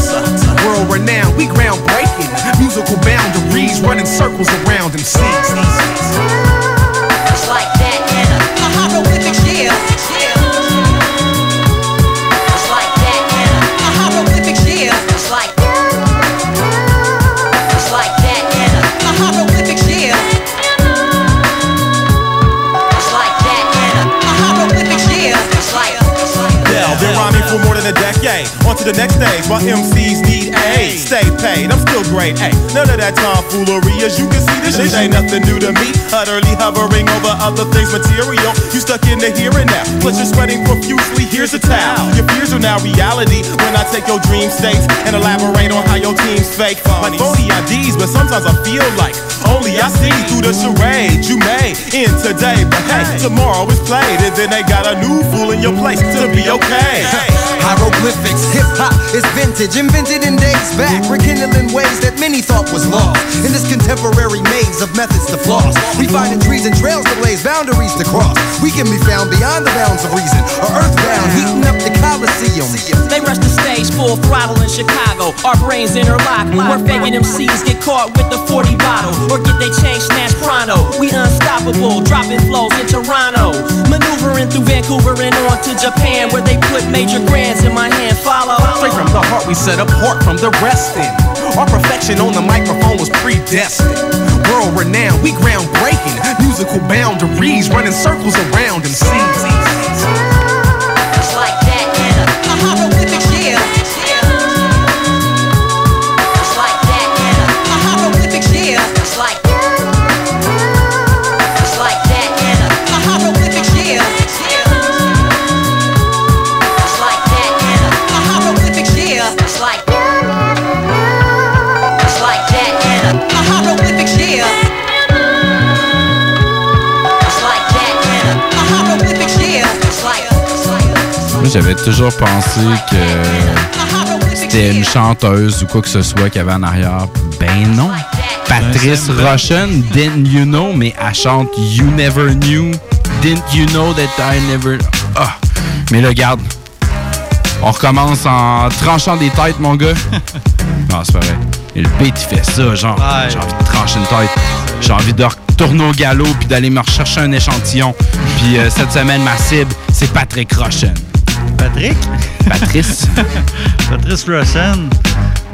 World renowned, we groundbreaking. Musical boundaries, running circles around MCs. It's yay. On to the next stage while MCs need aid. Stay paid, I'm still great. Hey, none of that tomfoolery. As you can see, this shit ain't nothing new to me. Utterly hovering over other things material. You stuck in the here and now. Plus you're sweating profusely. Here's a towel. Your fears are now reality when I take your dream states and elaborate on how your team's fake. Like phony IDs, but sometimes I feel like only I see through the charade you made in today. But hey, tomorrow is played, and then they got a new fool in your place to be okay. Hey. Hieroglyphics, hip hop is vintage, invented in days back, rekindling ways that many thought was lost. In this contemporary maze of methods to floss, we find the trees and trails to blaze, boundaries to cross. We can be found beyond the bounds of reason, or earthbound, heating up the Coliseum. They rush the stage full throttle in Chicago. Our brains interlock. We're faking MCs get caught with the 40 bottle or get they change snatched pronto. We unstoppable, dropping flows in Toronto. Through Vancouver and on to Japan where they put major grands in my hand. Follow. Straight from the heart, we set apart from the resting. Our perfection on the microphone was predestined. World renowned, we groundbreaking. Musical boundaries running circles around MCs. J'avais toujours pensé que c'était une chanteuse ou quoi que ce soit qu'il y avait en arrière. Ben non. Patrice Rushen, Didn't You Know, mais elle chante You Never Knew. Didn't You Know That I Never. Ah! Mais là, regarde. On recommence en tranchant des têtes, mon gars. *laughs* non, c'est pas vrai. Et le beat, il fait ça, genre, j'ai envie de trancher une tête. J'ai envie de retourner au galop puis d'aller me rechercher un échantillon. Puis euh, cette semaine, ma cible, c'est Patrick Rushen. Patrick? Patrice. *laughs* Patrice Russen.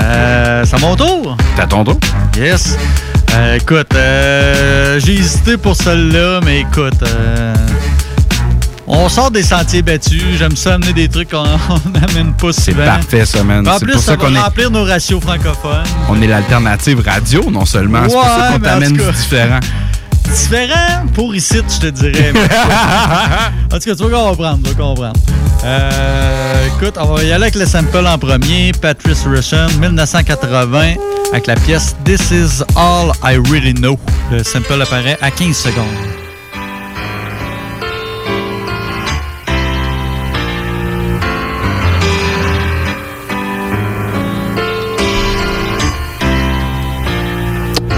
Euh, c'est à mon tour. C'est à ton tour? Yes. Euh, écoute, euh, j'ai hésité pour celle-là, mais écoute, euh, on sort des sentiers battus. J'aime ça amener des trucs qu'on *laughs* n'amène pas souvent. C'est parfait, ça, man. En C'est plus, pour ça, ça qu'on va est, remplir nos ratios francophones. on est l'alternative radio, non seulement. c'est pour ça Ouais, qu'on t'amène du différent. *laughs* Différent pour ici, je te dirais. *laughs* en tout cas, tu vas comprendre, tu vas comprendre. Euh, écoute, on va y aller avec le sample en premier. Patrice Rushen, 1980, avec la pièce This is all I really know. Le sample apparaît à 15 secondes.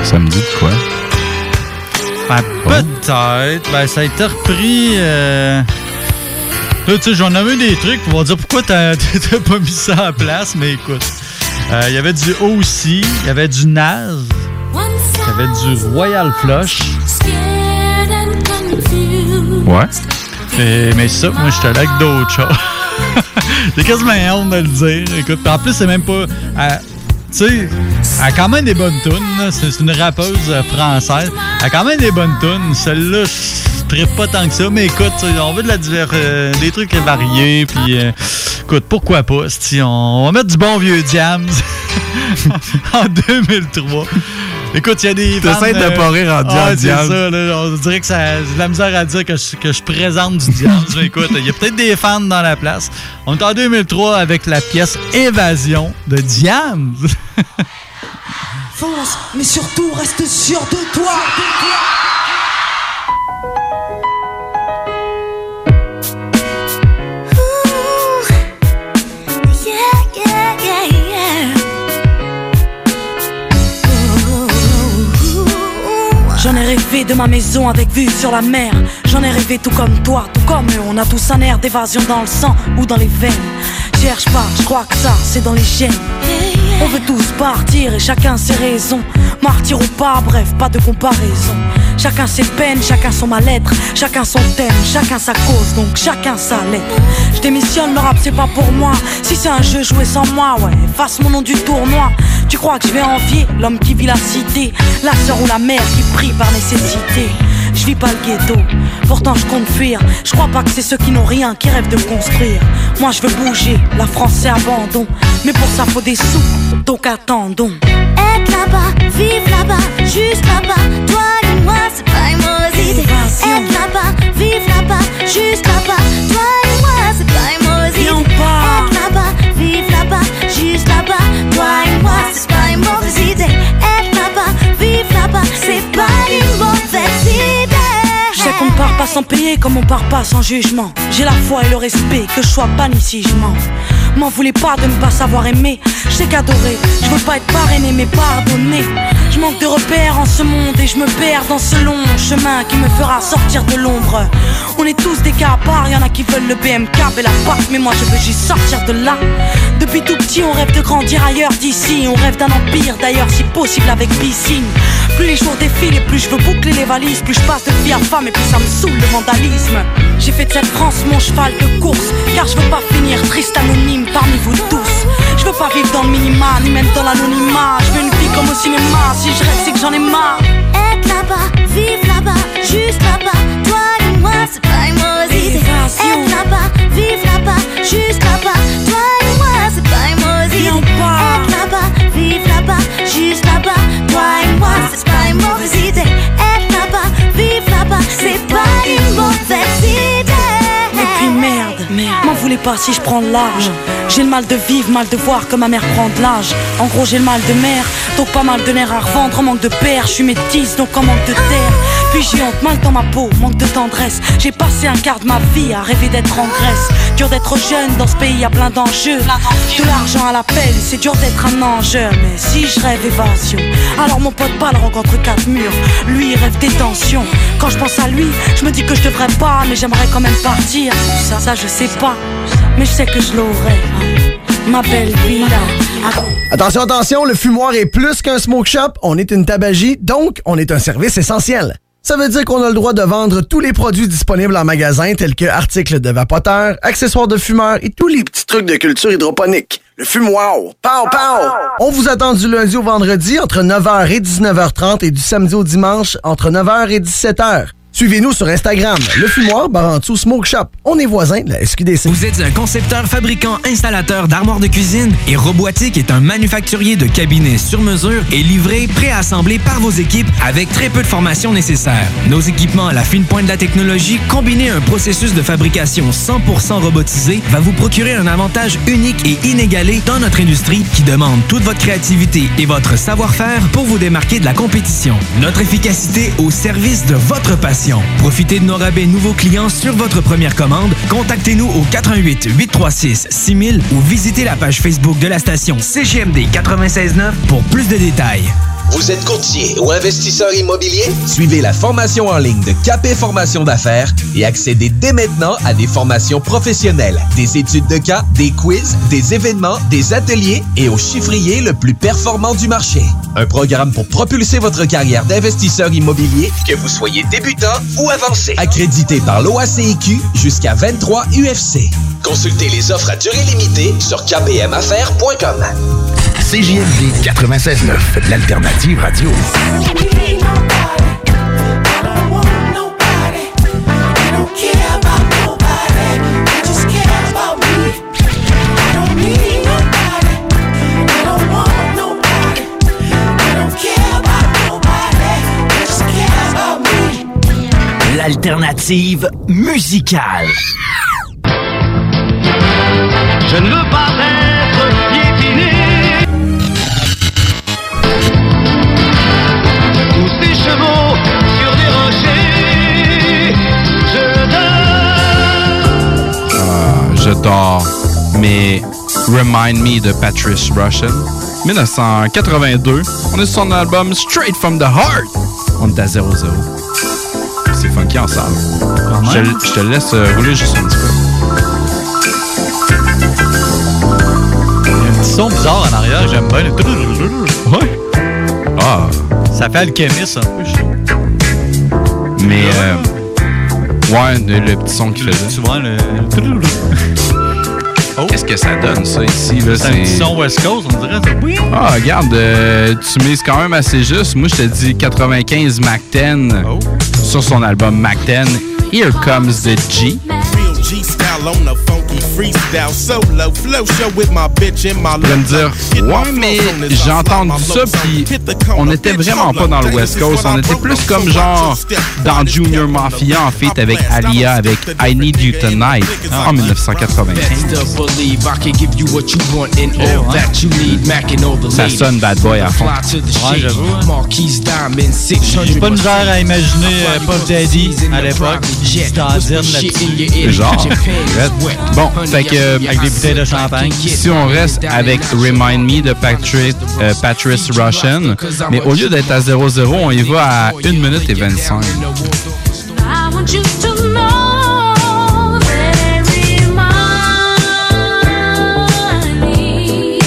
Ça me dit de quoi? Ben, peut-être. Ben, ça a été repris. euh, Là, tu sais, j'en ai des trucs pour dire pourquoi t'as *laughs* pas mis ça en place, mais écoute. Euh, Il y avait du OC, il y avait du Naz, il y avait du Royal Flush. Ouais. Et- mais ça, moi, je te avec d'autres choses. *laughs* J'ai quasiment honte de le dire. Écoute, en plus, c'est même pas. Tu sais, elle a quand même des bonnes tunes. C'est une rappeuse euh, française. Elle a quand même des bonnes tunes. Celle-là, je trippe pas tant que ça. Mais écoute, on veut de la diver euh, des trucs variés. Puis, euh, écoute, pourquoi pas? on, on va mettre du bon vieux Diams *laughs* en 2003. Écoute, il y a des. T'essaies fans, de pas rire en disant ah, c'est Diams. ça, là, on dirait que ça, j'ai de la misère à dire que je, que je présente du Diams. Mais écoute, il y a peut-être des fans dans la place. On est en 2003 avec la pièce Évasion de Diams. Fonce, mais surtout reste sûr de toi. J'en ai rêvé de ma maison avec vue sur la mer. J'en ai rêvé tout comme toi, tout comme eux. On a tous un air d'évasion dans le sang ou dans les veines. Cherche pas, je crois que ça, c'est dans les gènes. On veut tous partir et chacun ses raisons. Martyr ou pas, bref, pas de comparaison. Chacun ses peines, chacun son mal-être, chacun son thème, chacun sa cause, donc chacun sa lettre. Je démissionne, le rap c'est pas pour moi. Si c'est un jeu joué sans moi, ouais, fasse mon nom du tournoi. Tu crois que je vais envier l'homme qui vit la cité, la sœur ou la mère qui prie par nécessité. Je vis pas le ghetto, pourtant je compte fuir. Je crois pas que c'est ceux qui n'ont rien qui rêvent de construire. Moi je veux bouger, la France c'est abandon. Mais pour ça faut des sous, donc attendons. Être là-bas, vivre là-bas, juste là-bas. Toi et moi, c'est pas une mauvaise idée. Être là-bas, vivre là-bas, juste là-bas. Toi et moi, c'est pas une mauvaise idée. Être là-bas, vivre là-bas, juste là-bas. Toi et moi, c'est pas une mauvaise idée. Être là-bas, vivre là-bas, c'est pas une mauvaise idée. Pas sans payer comme on part pas sans jugement. J'ai la foi et le respect, que je sois banni si je mens. M'en voulez pas de ne pas savoir aimer. Je sais qu'adorer, je veux pas être parrainé mais pardonné. Je manque de repères en ce monde et je me perds dans ce long chemin qui me fera sortir de l'ombre. On est tous des cas à part, y en a qui veulent le BMK et la mais moi je veux juste sortir de là. Depuis tout petit, on rêve de grandir ailleurs d'ici. On rêve d'un empire d'ailleurs, si possible avec piscine. Plus les jours défilent et plus je veux boucler les valises, plus je passe de fille à femme et plus ça me saoule le vandalisme. J'ai fait de cette France mon cheval de course, car je veux pas finir triste anonyme parmi vous tous. Je veux pas vivre dans le minima, ni même dans l'anonymat. Je veux une vie comme au cinéma, si je rêve c'est que j'en ai marre. Être là-bas, vivre là-bas, juste là-bas. Toi et moi, c'est pas une mauvaise idée. Être là-bas, vivre là-bas, juste là-bas. Toi et moi, c'est pas une mauvaise idée. Être là-bas, vivre là-bas, juste là-bas. Toi et moi, c'est pas une mauvaise idée. Être là-bas, vivre là-bas, c'est pas une mauvaise idée. Et puis merde, m'en voulez pas si je prends l'âge. J'ai le mal de vivre, mal de voir que ma mère prend de l'âge. En gros, j'ai le mal de mer, donc pas mal de nerfs à revendre. En manque de père, je suis métisse, donc en manque de terre. Puis j'ai honte, mal dans ma peau, manque de tendresse. J'ai passé un quart de ma vie à rêver d'être en Grèce. Dur d'être jeune dans ce pays, y a plein d'enjeux. De l'argent à l'appel, c'est dur d'être un enjeu. Mais si je rêve évasion, alors mon pote pas le rencontre quatre murs. Lui, il rêve détention. Quand je pense à lui, je me dis que je devrais pas, mais j'aimerais quand même partir. Ça, ça, je sais pas, mais je sais que je l'aurais. Ma belle villa. Attention, attention, le fumoir est plus qu'un smoke shop, on est une tabagie, donc on est un service essentiel. Ça veut dire qu'on a le droit de vendre tous les produits disponibles en magasin, tels que articles de vapoteurs, accessoires de fumeurs et tous les petits trucs de culture hydroponique. Le fumoir, pow pow! On vous attend du lundi au vendredi entre 9h et 19h30 et du samedi au dimanche entre 9h et 17h. Suivez-nous sur Instagram, le fumoir Barantou Smoke Shop. On est voisins de la SQDC. Vous êtes un concepteur, fabricant, installateur d'armoires de cuisine et Robotique est un manufacturier de cabinets sur mesure et livré, préassemblé par vos équipes avec très peu de formation nécessaire. Nos équipements à la fine pointe de la technologie, combinés à un processus de fabrication 100% robotisé, va vous procurer un avantage unique et inégalé dans notre industrie qui demande toute votre créativité et votre savoir-faire pour vous démarquer de la compétition. Notre efficacité au service de votre passion. Profitez de nos rabais nouveaux clients sur votre première commande. Contactez-nous au 88 836 6000 ou visitez la page Facebook de la station CGMD 969 pour plus de détails. Vous êtes courtier ou investisseur immobilier? Suivez la formation en ligne de Capé Formation d'affaires et accédez dès maintenant à des formations professionnelles, des études de cas, des quiz, des événements, des ateliers et au chiffrier le plus performant du marché. Un programme pour propulser votre carrière d'investisseur immobilier, que vous soyez débutant ou avancé. Accrédité par l'OACIQ jusqu'à 23 UFC. Consultez les offres à durée limitée sur kpmaffaires.com. CJMD 96.9, l'alternative radio. L'alternative musicale. Je ne veux pas être chevaux sur des rochers. Je dors. Ah, je dors. Mais Remind Me de Patrice Russian. 1982. On est sur son album Straight from the Heart. On est à 0-0. C'est funky ensemble. Je, te- je te laisse euh, rouler juste un petit peu. Il y a un petit son bizarre en arrière, j'aime bien. Le... Ouais. Ah. Ça fait alchimiste un peu, je trouve. Mais. euh, ouais, le, petit son qu'il faisait. Souvent, le. Qu'est-ce que ça donne, ça, ici. C'est un petit son West Coast, on dirait. Oui. Ah, regarde, euh, tu mises quand même assez juste. Moi, je te dis 95 Mac 10 sur son album Mac 10. Here Comes the G. Style on a funky freestyle solo flow show with my bitch in my Tu vas me dire, ouais, mais j'ai entendu ça, puis on n'était vraiment pas dans le West Coast. On était plus comme genre dans Junior Mafia en fait avec Alia avec I Need You Tonight en 1995. Best to believe I can give you what you want and all that you need. Mac and all the Ça sonne bad boy à fond. Ouais, j'avoue, hein. J'ai pas de misère à imaginer euh, Puff Daddy à l'époque. C'était. Genre. Bon, fait que. euh, Avec des bouteilles de champagne. Si on reste avec Remind Me de Patrick, euh, Patrice Russian, mais au lieu d'être à 0-0, on y va à 1 minute et 25. I want you to know they remind me.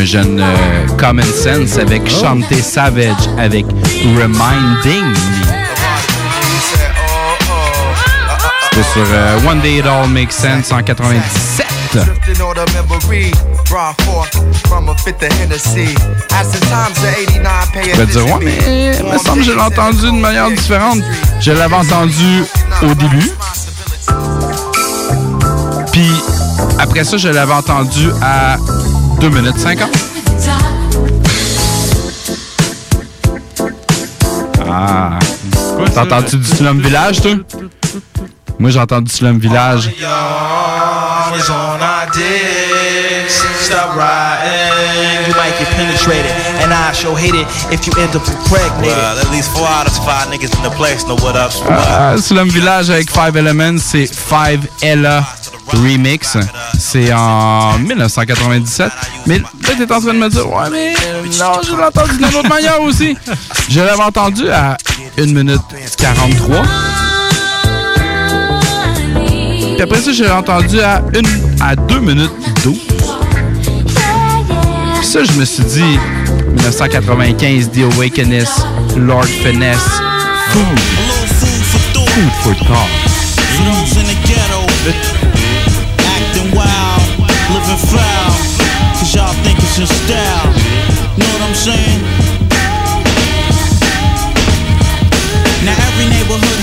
Un jeune euh, Common Sense avec Chanté Savage avec Reminding Me. Sur euh, One Day It All Makes Sense en 97. Drifting on the memory, brought forth from a fifth of Hennessy. As the times of 89 pay Tu vas te dire, ouais, mais il me semble que je l'ai entendu d'une manière différente. Je l'avais entendu au début. Puis après ça, je l'avais entendu à 2 minutes 50. Ah. T'as entendu du Slum Village, toi? Moi, j'ai entendu Slum Village. Always on our dicks. Stop riding. You might get penetrated, and I sure hate it if you end up impregnated. Well, at least four out of five niggas in the place know what up. Ah, Slum Village avec Five Elements, c'est Five Ella Remix. C'est en 1997. Mais là, t'es en train de me dire, ouais, mais non, je l'ai entendu d'une autre manière aussi. Je l'avais entendu à 1 minute 43. Puis après ça, je l'ai entendu à, une, à 2 minutes 12. Puis ça, je me suis dit, 1995, The Awakeness, Lord Finesse, Food. Food for thought. Living cause y'all think it's your style. Know what I'm saying?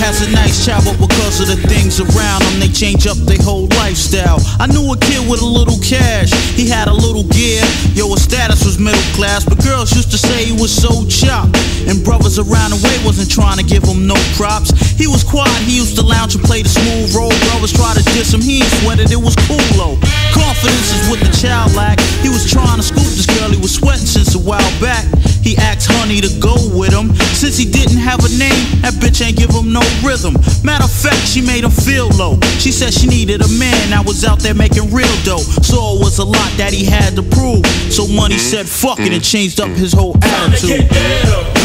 Has a nice child, but because of the things around them, they change up their whole lifestyle. I knew a kid with a little cash, he had a little gear. Yo, his status was middle class, but girls used to say he was so chopped. And brothers around the way wasn't trying to give him no props. He was quiet, he used to lounge and play the smooth role. Brothers try to diss him, he ain't sweated, it was cool though. Confidence is what the child lacked. He was trying to scoop this girl, he was sweating since a while back. He asked Honey to go with him. Since he didn't have a name, that bitch ain't give him no rhythm. Matter of fact, she made him feel low. She said she needed a man that was out there making real dough. So it was a lot that he had to prove. So Money said fuck it and changed up his whole attitude. Now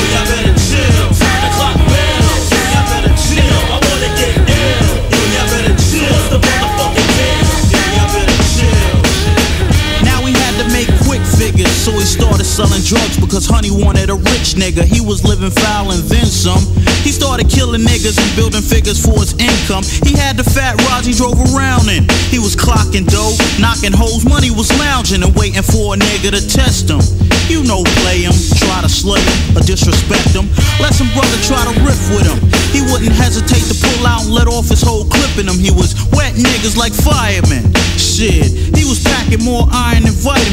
figures, so he started selling drugs because Honey wanted a rich nigga. He was living foul and then some. He started killing niggas and building figures for his income. He had the fat rods he drove around in. He was clocking dough, knocking hoes. Money was lounging and waiting for a nigga to test him. You know, play him, try to slay him or disrespect him. Let some brother try to riff with him. He wouldn't hesitate to pull out and let off his whole clip in him. He was wet niggas like firemen. Shit, he was packing more iron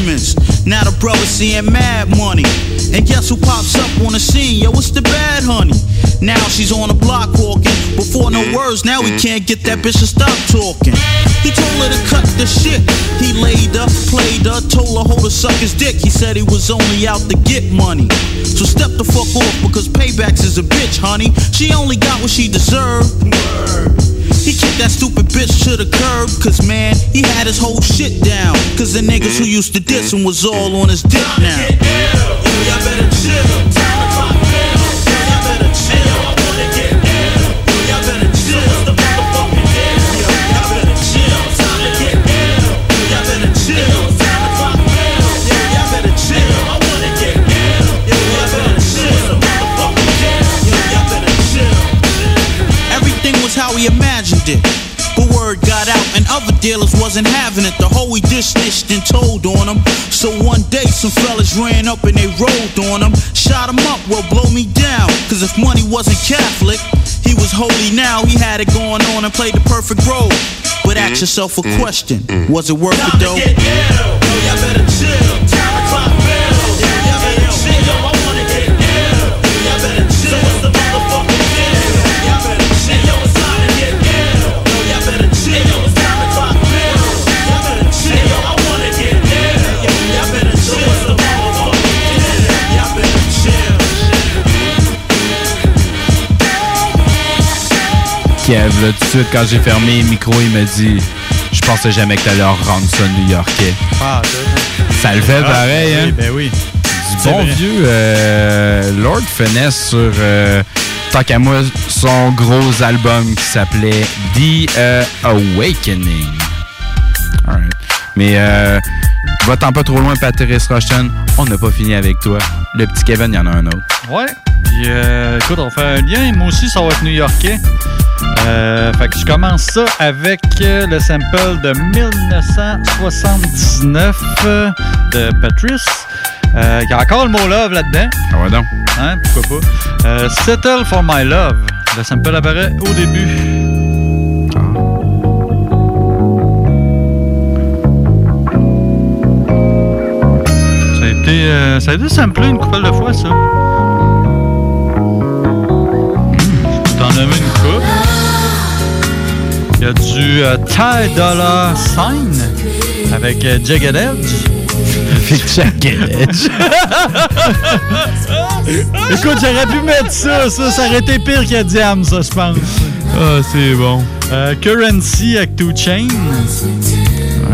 Now the brother seeing mad money. And guess who pops up on the scene? Yo, it's the bad honey. Now she's on the block walking. Before no words, now he can't get that bitch to stop talking. He told her to cut the shit. He laid her, played her, told her hold to suck his dick. He said he was only out to get money. So step the fuck off because paybacks is a bitch, honey. She only got what she deserved. He kicked that stupid bitch to the curb, cause man, he had his whole shit down. Cause the niggas who used to diss him was all on his dick now y'all better chill. Other dealers wasn't having it. The whole we dismissed and told on them. So one day some fellas ran up and they rolled on him. Shot him up, well blow me down. Cause if money wasn't Catholic, he was holy now. He had it going on and played the perfect role. But ask mm-hmm. yourself a mm-hmm. question. Mm-hmm. Was it worth it though? Kev, là, tout de suite, quand j'ai fermé le micro, il m'a dit Je pensais jamais que t'allais rendre ça new-yorkais. Ah, Ça le fait Ah, pareil, oui, hein? Ben oui. Du bon vrai. vieux euh, Lord Finesse sur, euh, tant qu'à moi, son gros album qui s'appelait The euh, Awakening. Mais euh, va-t'en pas trop loin, Patrice Rochton. On n'a pas fini avec toi. Le petit Kevin, il y en a un autre. Ouais. Puis, euh, écoute, on fait un lien. Moi aussi, ça va être new-yorkais. Euh, fait que je commence ça avec euh, le sample de 1979 euh, de Patrice. Euh, il y a encore le mot love là-dedans. Ah ouais donc. Hein, pourquoi pas. Euh, Settle for my love. Le sample apparaît au début. Ça a été, euh, ça a été samplé une couple de fois, ça. Couple. Il y a du euh, Ty Dollar Sign avec euh, Jagged Edge. Avec *laughs* Jagged Edge. *laughs* Écoute, j'aurais pu mettre ça, ça, ça aurait été pire que Diam, ça, je pense. Ah, c'est bon. Euh, Currency avec Two Chain.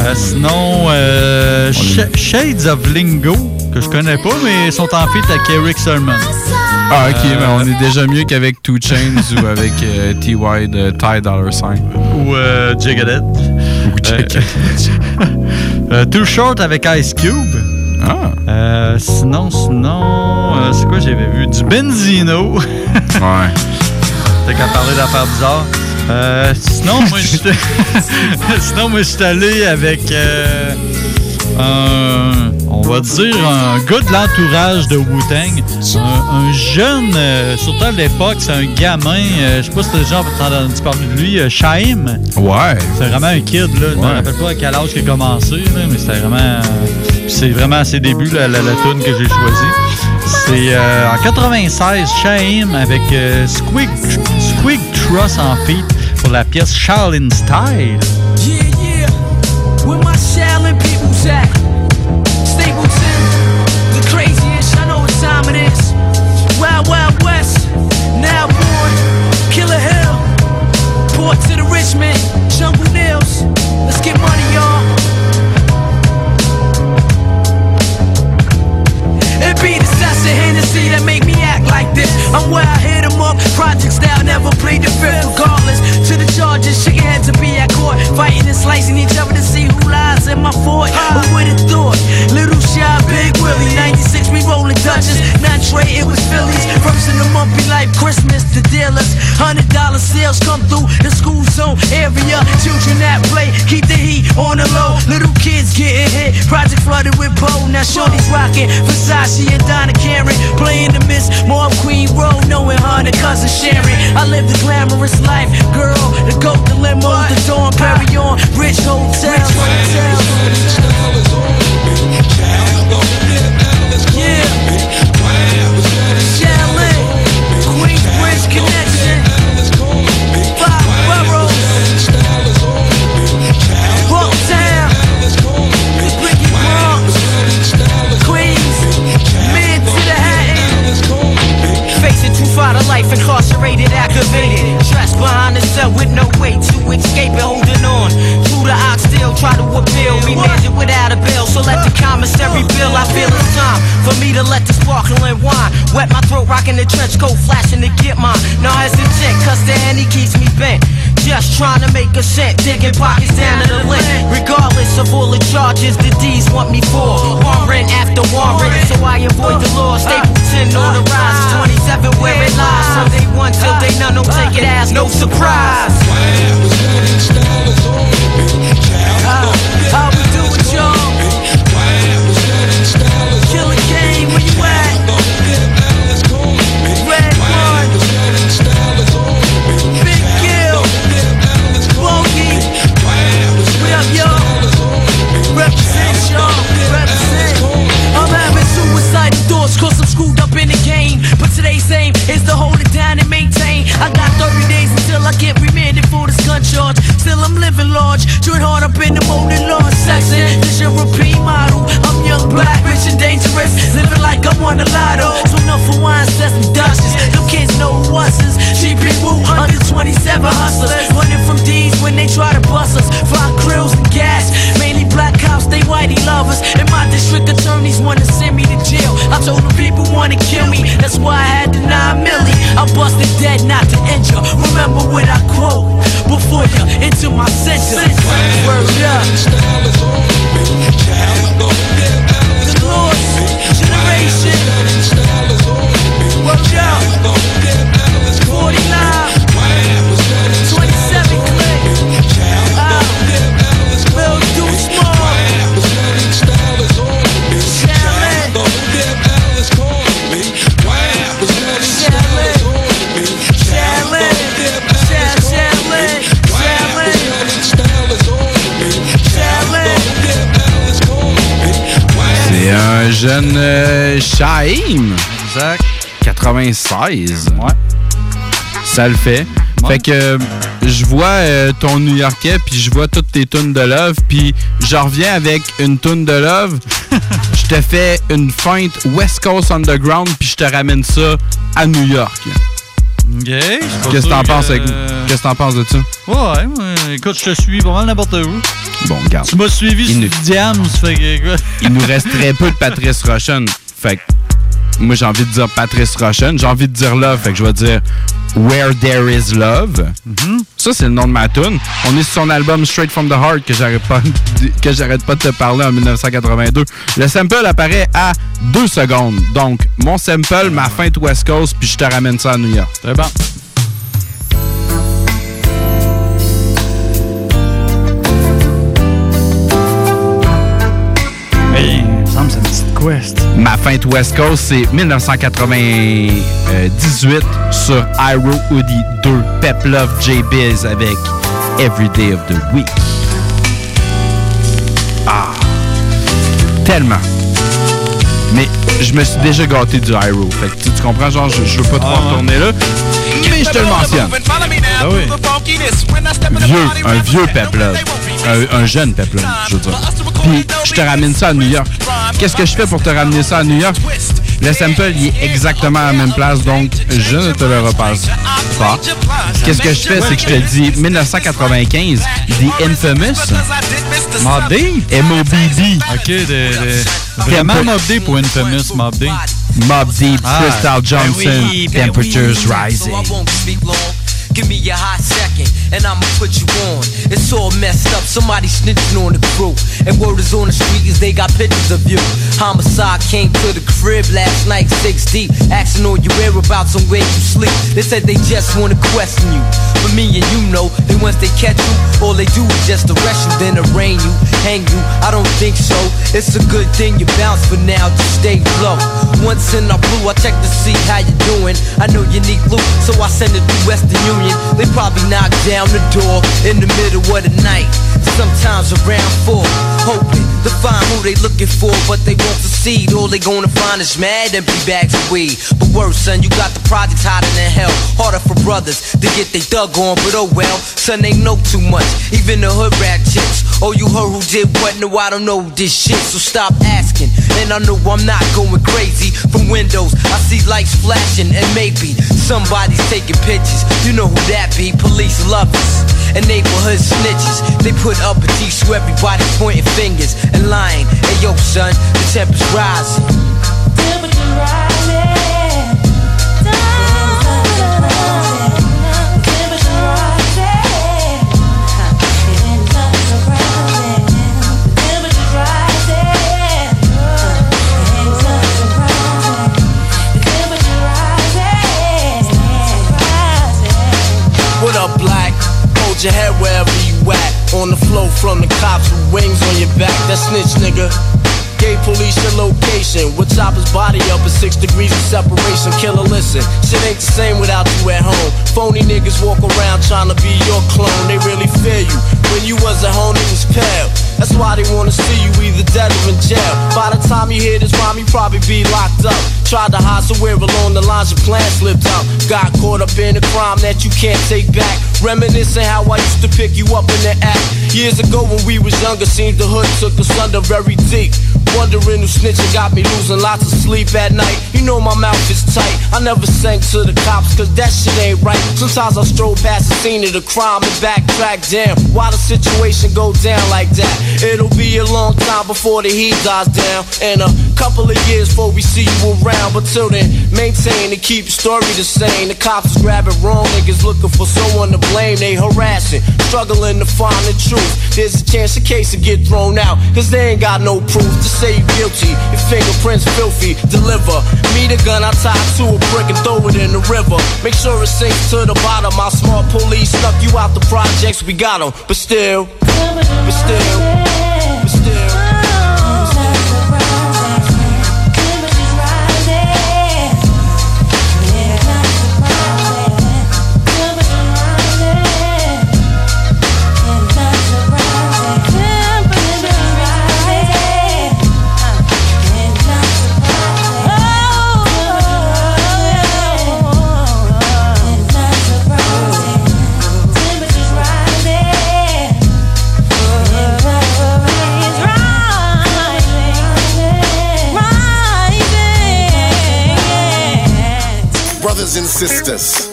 Euh, sinon, euh, Sh- Shades of Lingo, que je connais pas, mais ils sont en feat avec Eric Sermon. Ah, ok, mais on est déjà mieux qu'avec Two Chains ou avec euh, TY de Ty Dollar Sign. Ou euh. Ou Euh, *laughs* euh, Too Short avec Ice Cube. Ah. Euh, sinon, sinon, euh, c'est quoi j'avais vu? Du Benzino. *laughs* ouais. T'as qu'à parler d'affaires bizarres. Euh, sinon, moi, j'étais- *laughs* sinon, moi, je suis allé avec euh, un, on va dire, un gars de l'entourage de Wu-Tang. Un, un jeune, euh, surtout à l'époque, c'est un gamin. euh, je sais pas si t'as déjà entendu parler de lui, euh, Shaim. Ouais. C'est vraiment un kid, là. Je me Ouais. rappelle pas à quel âge il a commencé, là, mais c'était vraiment. c'est vraiment à ses débuts, la, la, la tune que j'ai choisie. C'est euh, en 96, Shaim avec Squig, Squig Truss en feat pour la pièce Shaolin Style. At? Stapleton, the craziest. I know what time it is. Wild, Wild West. Now born. Killer Hill. Port to the Richmond. Jungle Nails. Let's get money, y'all. It be the of Hennessy that make me act like this. I'm where I hit 'em up. Project style never played the fifth regardless. To the charges, shaking heads to be at court. Fighting and slicing each other to see who lies in my fort. Who would have thought? Little shy, big Willie. 96, we rolling Dutchess. Not Trey, it was Phillies. First in the be like Christmas. The dealers, hundred dollar sales come through the school zone area. Children that play, keep the heat on the low. Little kids getting hit. Project flooded with pole. Now Shorty's rocking Versace and Donna Karen. Playing the Miss More Queen Road, knowing her and her cousin Sharon. I live the glamorous life, girl. The goat, the limo, the dawn, Perry on, rich hotels. Yeah. Too to life, incarcerated, activated. Stressed behind the cell with no way to escape it, holding on. Through the ox still try to appeal. Remanded without a bail, so let the commissary bill. I feel it's time for me to let the sparkling wine wet my throat, rocking the trench coat, flashing to get mine. No hesitant, cause the handy keeps me bent. Just trying to make a cent, digging pockets down to the lint. Regardless of all the charges the D's want me for. Warrant after warrant, so I avoid the law. Stapleton on the rise, 27 where it lies. So they one till they none, don't take it as no surprise. How, we do it, y'all? Killer game, where you at? Until I get remanded for this gun charge. Still, I'm living large. Join hard up in the molded lawn section. This European model. I'm young, black, rich, and dangerous. Living like I'm on a lotto. So enough for wine, sets, and dushes. Them kids know who us is. GP Woo, under 27 hustlers. Running from D's when they try to bust us. Fly krills and gas. Mainly black cops, they whitey lovers. And my district attorneys wanna send me to jail. I told them people wanna kill me. That's why I had the 9 milli. I busted dead, not to injure. Remember what I quote before you into my sentence. Word up. The Lord's generation. Word up. 49. Jeune euh, Shaim. Exact. 96. Ouais. Ça le fait. Fait que euh, je vois euh, ton New Yorkais, puis je vois toutes tes tunes de love, puis je reviens avec une tune de love. *laughs* Je te fais une feinte West Coast Underground, puis je te ramène ça à New York. Qu'est-ce que t'en penses, avec- qu'est-ce que t'en penses de ça? Ouais, ouais, écoute, je te suis pas mal n'importe où. Bon, regarde. Tu m'as suivi Il sur nous- Diams, fait que écoute. Il nous reste très peu de Patrice Rochen. Fait que moi, j'ai envie de dire Patrice Rochen. J'ai envie de dire Love. Fait que je vais dire Where There Is Love. Ça, c'est le nom de ma tune. On est sur son album Straight From The Heart que j'arrête pas, de- que j'arrête pas de te parler en 1982. Le sample apparaît à 2 secondes. Donc, mon sample, ma feinte West Coast, puis je te ramène ça à New York. Très bon. Hey, il me semble quest. Ma feinte West Coast, c'est 1998 sur Iro Hoodie 2, Pep Love J-Biz avec Every Day of the Week. Ah, tellement. Mais je me suis déjà gâté du Iro. Fait que tu, tu comprends, genre, je, je veux pas trop retourner là. Mais je te le mentionne. Ah oui. Vieux, un vieux Pep Love. Un, un jeune Pep Love, je veux dire. Puis je te ramène ça à New York. Qu'est-ce que je fais pour te ramener ça à New York? Le sample, il est exactement à la même place, donc je ne te le repasse pas. Qu'est-ce que je fais, c'est que je te dis 1995, The Infamous. Mob Deep? M.O.B.D. Ok, de, de- vraiment? Mob Deep ou Infamous Mob Deep? Mob Deep, Ah, Crystal ben Johnson, oui, ben Temperatures Rising. Give me a hot second, and I'ma put you on. It's all messed up, somebody snitching on the crew. And word is on the street is they got pictures of you. Homicide came to the crib last night, six deep, asking all your whereabouts and where you sleep. They said they just wanna question you. But me and you know that once they catch you, all they do is just arrest you, then arraign you, hang you. I don't think so. It's a good thing you bounce for now, just stay low. Once in our blue, I check to see how you doing. I know you need loot, so I send it through Western Union. They probably knock down the door in the middle of the night. Sometimes around four, hoping to find who they looking for, but they won't succeed. All they gonna find is mad empty bags of weed. But worse, son, you got the projects hotter than hell. Harder for brothers to get they dug on, but oh well, son, they know too much. Even the hood rat chicks. Oh, you heard who did what? No, I don't know this shit, so stop asking. And I know I'm not going crazy. From windows, I see lights flashing, and maybe somebody's taking pictures. You know who that be? Police lovers and neighborhood snitches. They put up a a T so everybody pointing fingers and lying. Hey yo, son, the temperature's rising. your head wherever you at. On the flow from the cops with wings on your back. That snitch nigga. Police your location. We'll chop his body up at six degrees of separation. Killer, listen, shit ain't the same without you at home. Phony niggas walk around trying to be your clone. They really fear you. When you was at home, it was pale. That's why they wanna see you either dead or in jail. By the time you hear this rhyme, you probably be locked up. Tried to hide somewhere along the lines your plan slipped out. Got caught up in a crime that you can't take back. Reminiscing how I used to pick you up in the act. Years ago when we was younger, seemed the hood took us under very deep. Wondering who snitching got me losing lots of sleep at night. You know my mouth is tight. I never sank to the cops, cause that shit ain't right. Sometimes I stroll past the scene of the crime and backtrack. Damn, why the situation go down like that? It'll be a long time before the heat dies down. And a couple of years before we see you around. But till then, maintain and keep the story the same. The cops is grabbing wrong niggas looking for someone to blame. They harassing, struggling to find the truth. There's a chance the case will get thrown out, cause they ain't got no proof to say you guilty. Your fingerprints filthy, deliver. Me the gun I tie to a brick and throw it in the river. Make sure it sinks to the bottom. My smart police snuck you out the projects, we got 'em. But still, but still, sisters.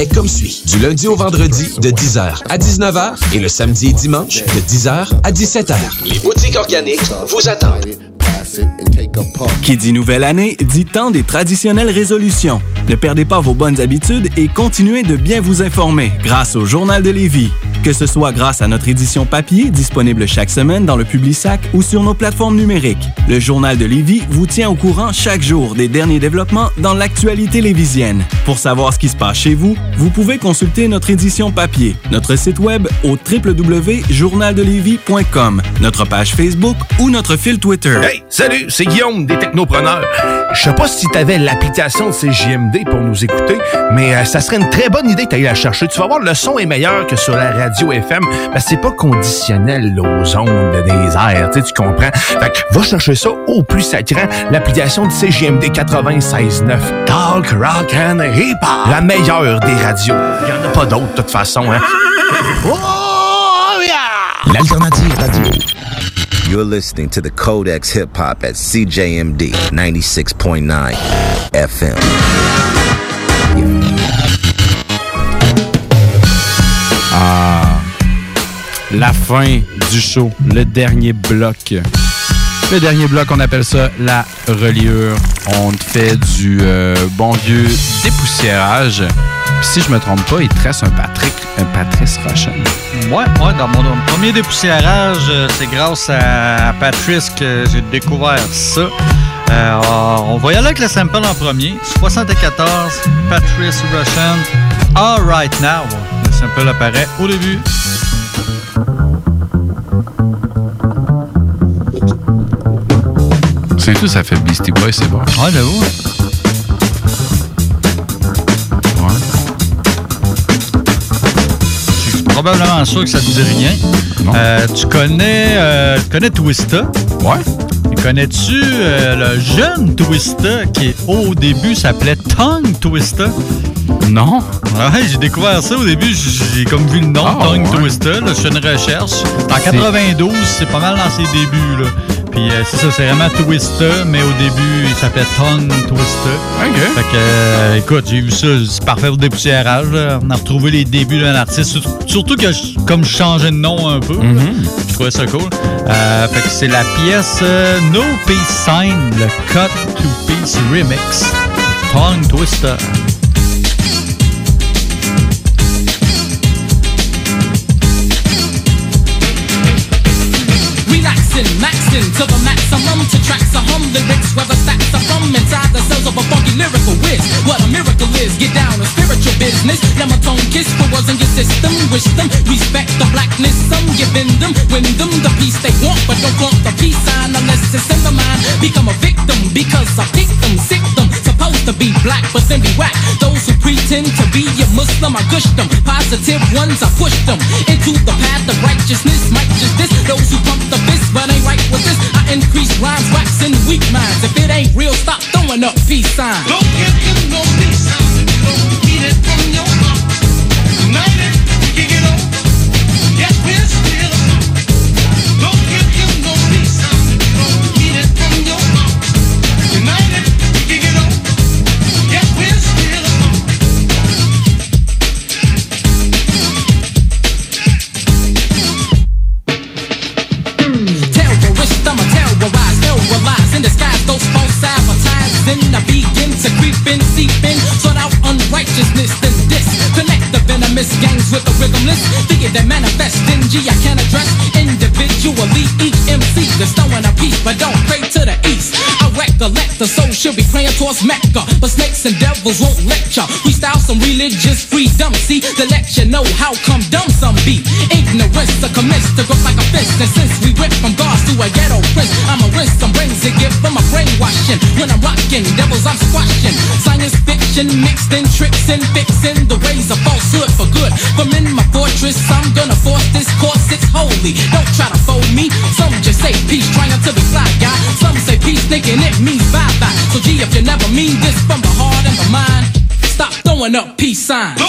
comme suit. Du lundi au vendredi de 10h à 19h et le samedi et dimanche de 10h à 17h. Les boutiques organiques vous attendent. Qui dit nouvelle année dit temps des traditionnelles résolutions. Ne perdez pas vos bonnes habitudes et continuez de bien vous informer grâce au Journal de Lévis. Que ce soit grâce à notre édition papier disponible chaque semaine dans le Publisac ou sur nos plateformes numériques. Le Journal de Lévis vous tient au courant chaque jour des derniers développements dans l'actualité lévisienne. Pour savoir ce qui se passe chez vous, vous pouvez consulter notre édition papier, notre site web au www.journaldelévis.com, notre page Facebook ou notre fil Twitter. Hey, salut, c'est Guillaume des Technopreneurs. Je sais pas si tu avais l'application de CJMD pour nous écouter, mais euh, ça serait une très bonne idée d'aller la chercher. Tu vas voir, le son est meilleur que sur la radio FM, parce que c'est pas conditionnel là, aux ondes des airs, tu comprends? Fait que va chercher ça au plus sacrant, l'application de CJMD 96.9. Talk, rock and hip-hop. La meilleure des radios. Il y en a pas d'autres, de toute façon, hein. L'alternative radio. You're listening to the Codex Hip Hop at CJMD 96.9 FM. Ah, la fin du show, le dernier bloc. Le dernier bloc, on appelle ça la reliure. On fait du euh, bon vieux dépoussiérage. Si je me trompe pas, il reste un Patrick, un Patrice Rochon. Ouais, ouais, dans mon premier dépoussiérage, euh, c'est grâce à Patrice que j'ai découvert ça. Euh, on va y aller avec le sample en premier. 74, Patrice Russian, All Right Now. Le sample apparaît au début. C'est tout, ça fait Beastie Boy, c'est bon. Ouais, j'avoue. Je suis probablement sûr que ça te dit rien. Euh, tu connais, euh, tu connais Twista? Ouais. Et Connais-tu euh, le jeune Twista qui au début s'appelait Tongue Twista? Non. Ouais, j'ai découvert ça au début, j'ai comme vu le nom, Ah, Tongue ouais. Twista. Là, je fais une recherche. En C'est- 92, c'est pas mal dans ses débuts. Là. Puis euh, c'est ça, c'est vraiment Twista, mais au début, il s'appelait Tongue Twista. OK. Fait que, euh, écoute, j'ai vu ça, c'est parfait pour dépoussiérage. là. On a retrouvé les débuts d'un artiste. Sur- Surtout que, je- comme je changeais de nom un peu, là, je trouvais ça cool. Euh, fait que c'est la pièce No Peace Sign, le Cut to Peace Remix. Tongue Twister. The stacks are from inside the cells of a funky lyrical whiz. What a miracle is, get down to spiritual business. Tone kiss the words in your system. Wish them respect the blackness. Some giving them, win them the peace they want, but don't want the peace sign unless it's in the mind. Become a victim because I pick them, sick them. Supposed to be black, but then be whack. Those who pretend to be a Muslim, I gush them. Positive ones, I push them into the path of righteousness. Might just this, those who pump the fist, but ain't right with this. I increase rhymes, waxing weak minds. If it ain't real, stop throwing up peace signs. Don't give him no peace signs. Get it from your heart. Tonight, you get that manifest in G, I can't address individually. Each MC that's throwing a piece, but don't pray to the east. I recollect the soul should be praying towards Mecca, but snakes and devils won't lecture. We style some religious freedom, see, let you know how come dumb some be. Ignorance to commit to growth like a fist, and since we went from gods to a ghetto prince, I'm a rinse some brains to give them a brainwashing. When I'm rocking, devils I'm squashing. Science fiction mixed in tricks and fixing the ways of falsehood for good. From in my fortress, I'm gonna force this course, it's holy. Don't try to fold me. Some just say peace, trying to be fly guy. Some say peace, thinking it means bye bye. So G, if you never mean this from the heart and the mind, stop throwing up peace signs.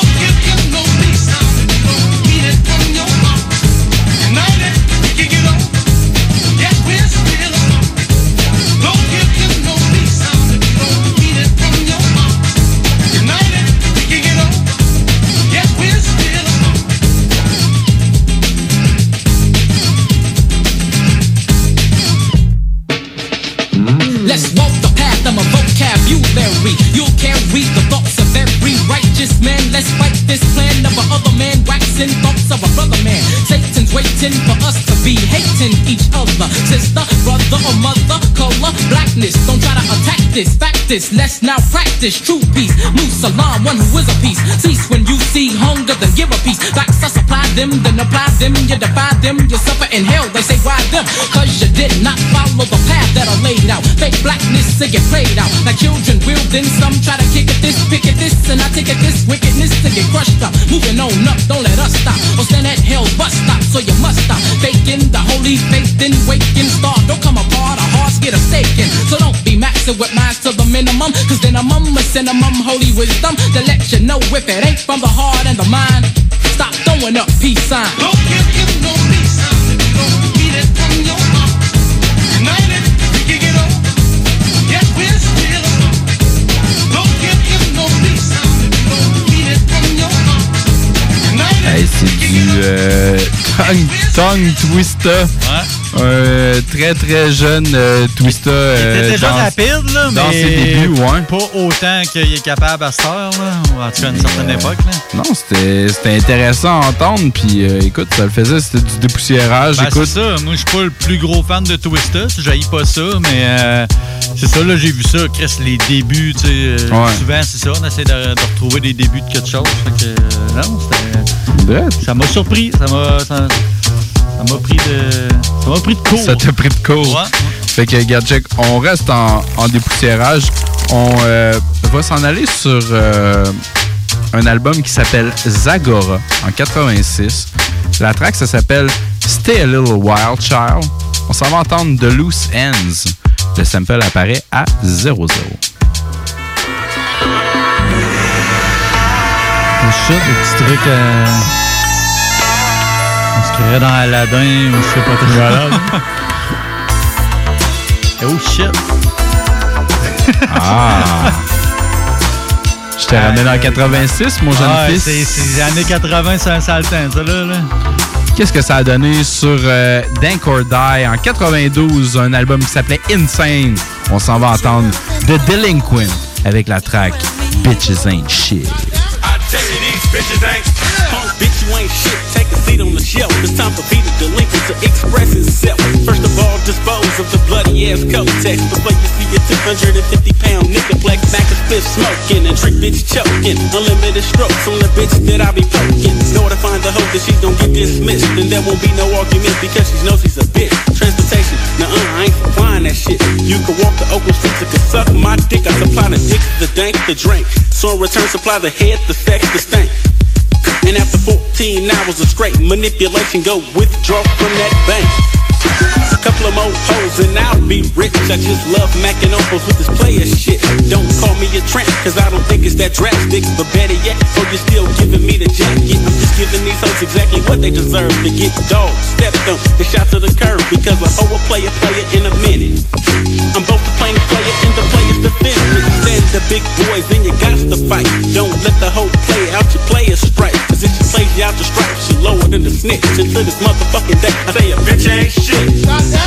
This. Let's now practice true peace. Musalam, one who is a peace. Cease when you see hunger, then give a peace. Facts I supply them, then apply them. You defy them, you suffer in hell. They say, why them? Cause you did not follow the path that I laid out. Fake blackness to get played out. Like children will, then some try to kick at this, pick at this, and I take at this wickedness to get crushed up. Moving on up, don't let us stop. Or stand at hell, bus stop, so you must stop. Faking the holy faith, then waking star. Don't come apart, our hearts get a staking. So don't be maxing with minds to the minimum. Cause then a mum is cinnamon, holy wisdom. To let you know if it ain't from the heart and the mind. Stop throwing up peace signs. Don't give him no peace signs. Don't eat it from your heart. United, we can get on. Yes, we're still apart. Don't give him no peace signs. Don't eat it from your heart. United, Hey, c'est du euh, tongue, tongue Twista. Un très très jeune euh, Twista. euh, C'était déjà dans- rapide, là, mais ses débuts, ouais. pas autant qu'il est capable à cette heure, là, ou en tout cas à une certaine époque. Là. Non, c'était intéressant à entendre. Puis euh, écoute, ça le faisait, c'était du dépoussiérage. Ben, écoute, c'est ça. Moi, je suis pas le plus gros fan de Twista. Je pas ça, mais euh, c'est ça, là, j'ai vu ça. Chris, les débuts, tu sais. euh, Ouais. Souvent, c'est ça. On essaie de, de retrouver des débuts de quelque chose. Fait que, euh, non, c'était. Ça m'a surpris. Ça m'a. Ça, ça m'a pris de. Ça m'a pris de court. ça t'a pris de cours. Ouais. Fait que, regarde, check, on reste en, en dépoussiérage. On euh, va s'en aller sur euh, un album qui s'appelle Zagora en 86. La track, ça s'appelle Stay a Little Wild Child. On s'en va entendre The Loose Ends. Le sample apparaît à 0-0. C'est ça, des petits trucs. euh, On se créerait dans Aladdin ou je sais pas trop. *laughs* Oh shit. Ah! Je te ramène en 86, mon jeune Ah, fils. c'est- C'est les années 80, c'est un sale temps, ça, là. là. Qu'est-ce que ça a donné sur euh, Dank or Die en 92, un album qui s'appelait Insane. On s'en va entendre The Delinquent avec la track Bitches Ain't Shit. Tell you these bitches ain't punk, bitch, you ain't shit. Take a seat on the shelf. It's time for Peter Delinquent to express himself. First of all, dispose of the bloody ass coat text before you see a 250 pound nigga flex back a fifth smoking and trick bitch choking. Unlimited strokes on the bitch that I be poking. Know to find the hope that she's gonna get dismissed. And there won't be no argument because she knows she's a bitch. Transportation, nah, I ain't supplying that shit. You can walk the open streets, you can suck my dick. I supply the dick, the dank, the drink. So in return, supply the head, the sex, the stank. And after 14 hours of straight manipulation, go withdraw from that bank. A couple of more hoes and I'll be rich. I just love macking on with this player shit. Don't call me a tramp, cause I don't think it's that drastic. But better yet, oh, you're still giving me the jacket. I'm just giving these hoes exactly what they deserve to get dogs. Stepped on and shot to the curb because a hoe will play a player in a minute. I'm both the plain player and the player's defense. Stand the big boys, then you got to fight. Snitch. Until this motherfucking day, I say a bitch ain't shit.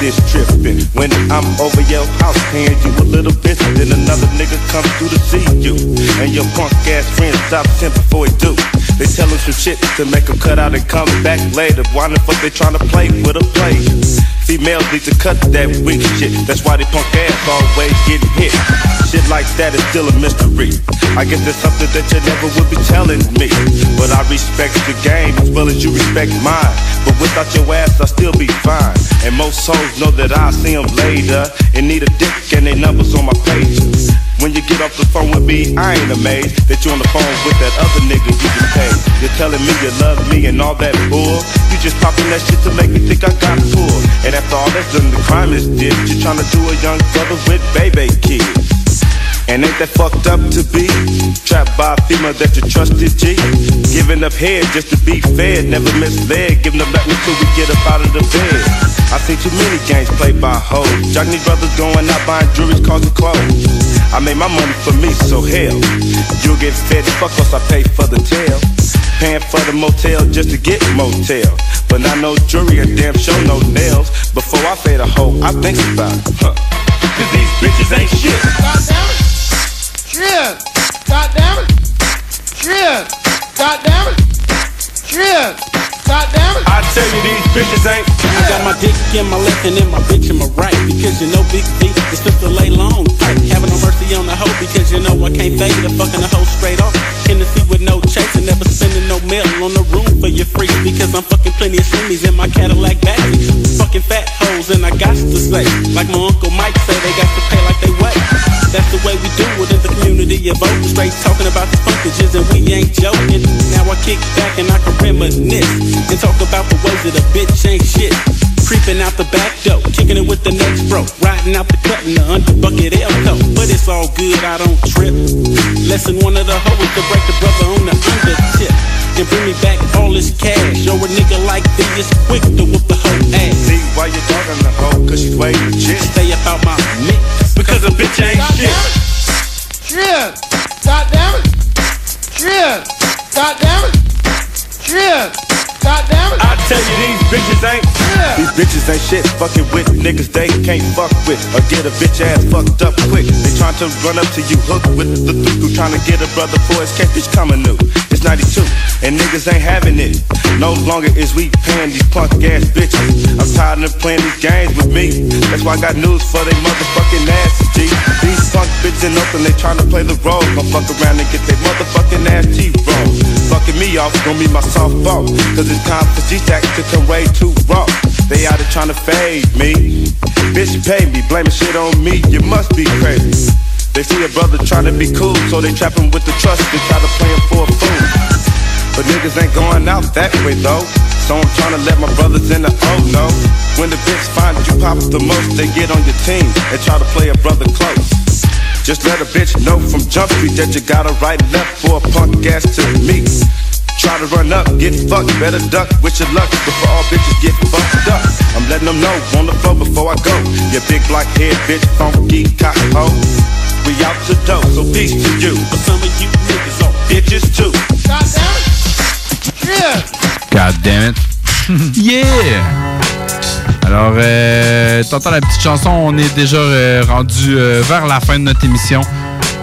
This trippin' When I'm over your house paying you a little bit Then another nigga comes through to see you. And your punk ass friends stop him before he do. They tell him some shit to make him cut out and come back later. Wondering what they tryna play with a play Females need to cut that weak shit. That's why they punk ass always getting hit. Shit like that is still a mystery. I guess there's something that you never would be telling me. But I respect the game as well as you respect mine. But without your ass I'll still be fine. And most hoes know that I'll see them later. And need a dick and they numbers on my page when you get off the phone with me, I ain't amazed that you on the phone with that other nigga you can pay. You're telling me you love me and all that bull. You just popping that shit to make me think I got full. And after all that's done, the crime is did. You're trying to do a young brother with baby kids. And ain't that fucked up to be trapped by a female that you trusted, G? Giving up head just to be fed, never misled. Giving up nothing till we get up out of the bed. I see too many games played by hoes. Johnny brothers going out buying jewelry, cars and clothes. I made my money for me, so hell, you'll get fed. Fuck us, I pay for the tail. Paying for the motel just to get motel. But not no jewelry and damn show no nails. Before I fade a hoe, I think about it. Huh. Cause these bitches ain't shit. God damn it! Shit! God damn it! Shit! God damn it! Shit! God damn it! I tell you these bitches ain't. I got my dick in my left and then my bitch in my right. Because you know Big D is just to lay long tight. Having no mercy on the hoe because you know I can't fade her. Fucking the hoe straight off. In the seat with no chase and never spending no mail on the room for your free. Because I'm fucking plenty of shimmies in my Cadillac baggage. Fucking fat hoes and I got to say. Like my uncle Mike say, they got to pay like they weigh. That's the way we do it in the community of vote. Straight talking about the funkages and we ain't joking. Now I kick back and I can reminisce and talk about the ways that a bitch ain't shit. Creeping out the back door, kicking it with the next bro, riding out the cut in the under bucket elko. But it's all good, I don't trip. Lesson one of the hoes to break the brother on the under tip. And bring me back all this cash. Or a nigga like me is quick to whoop the whole ass. See why you talking the hoe, cause she's way legit. Stay up out my mix, because a bitch ain't God shit. damn it! Shit! God damn it! Shit! God damn it! Shit! God damn it! I tell you these bitches ain't. These bitches ain't shit. Fucking with niggas they can't fuck with or get a bitch ass fucked up quick. They trying to run up to you hooked with the through trying to get a brother for his catfish coming new. It's 92 and niggas ain't having it. No longer is we paying these punk ass bitches. I'm tired of playing these games with me. That's why I got news for they motherfucking asses, G. These punk bitches in Oakland, they trying to play the role. Gon' fuck around and get their motherfucking ass T-roll. Fucking me off, gon' be my softball. Cause it's time for G-Stack to come way too raw. They out there trying to fade me. Bitch, pay me, blaming shit on me. You must be crazy. They see a brother trying to be cool, so they trap him with the trust. They try to play him for a fool. But niggas ain't going out that way though. So I'm trying to let my brothers in the oh no. When the bitch find you pop the most, they get on your team and try to play a brother close. Just let a bitch know from Jump Street that you got a right left for a punk ass to me. Try to run up, get fucked, better duck, with your luck before all bitches get fucked up. I'm letting them know on the floor before I go. You big black head bitch, funky cock hoe. We out the door, so peace to you. But some of you niggas are bitches too. God damn it. *laughs* Yeah. God damn it. yeah! Alors, euh, t'entends la petite chanson, on est déjà euh, rendu euh, vers la fin de notre émission.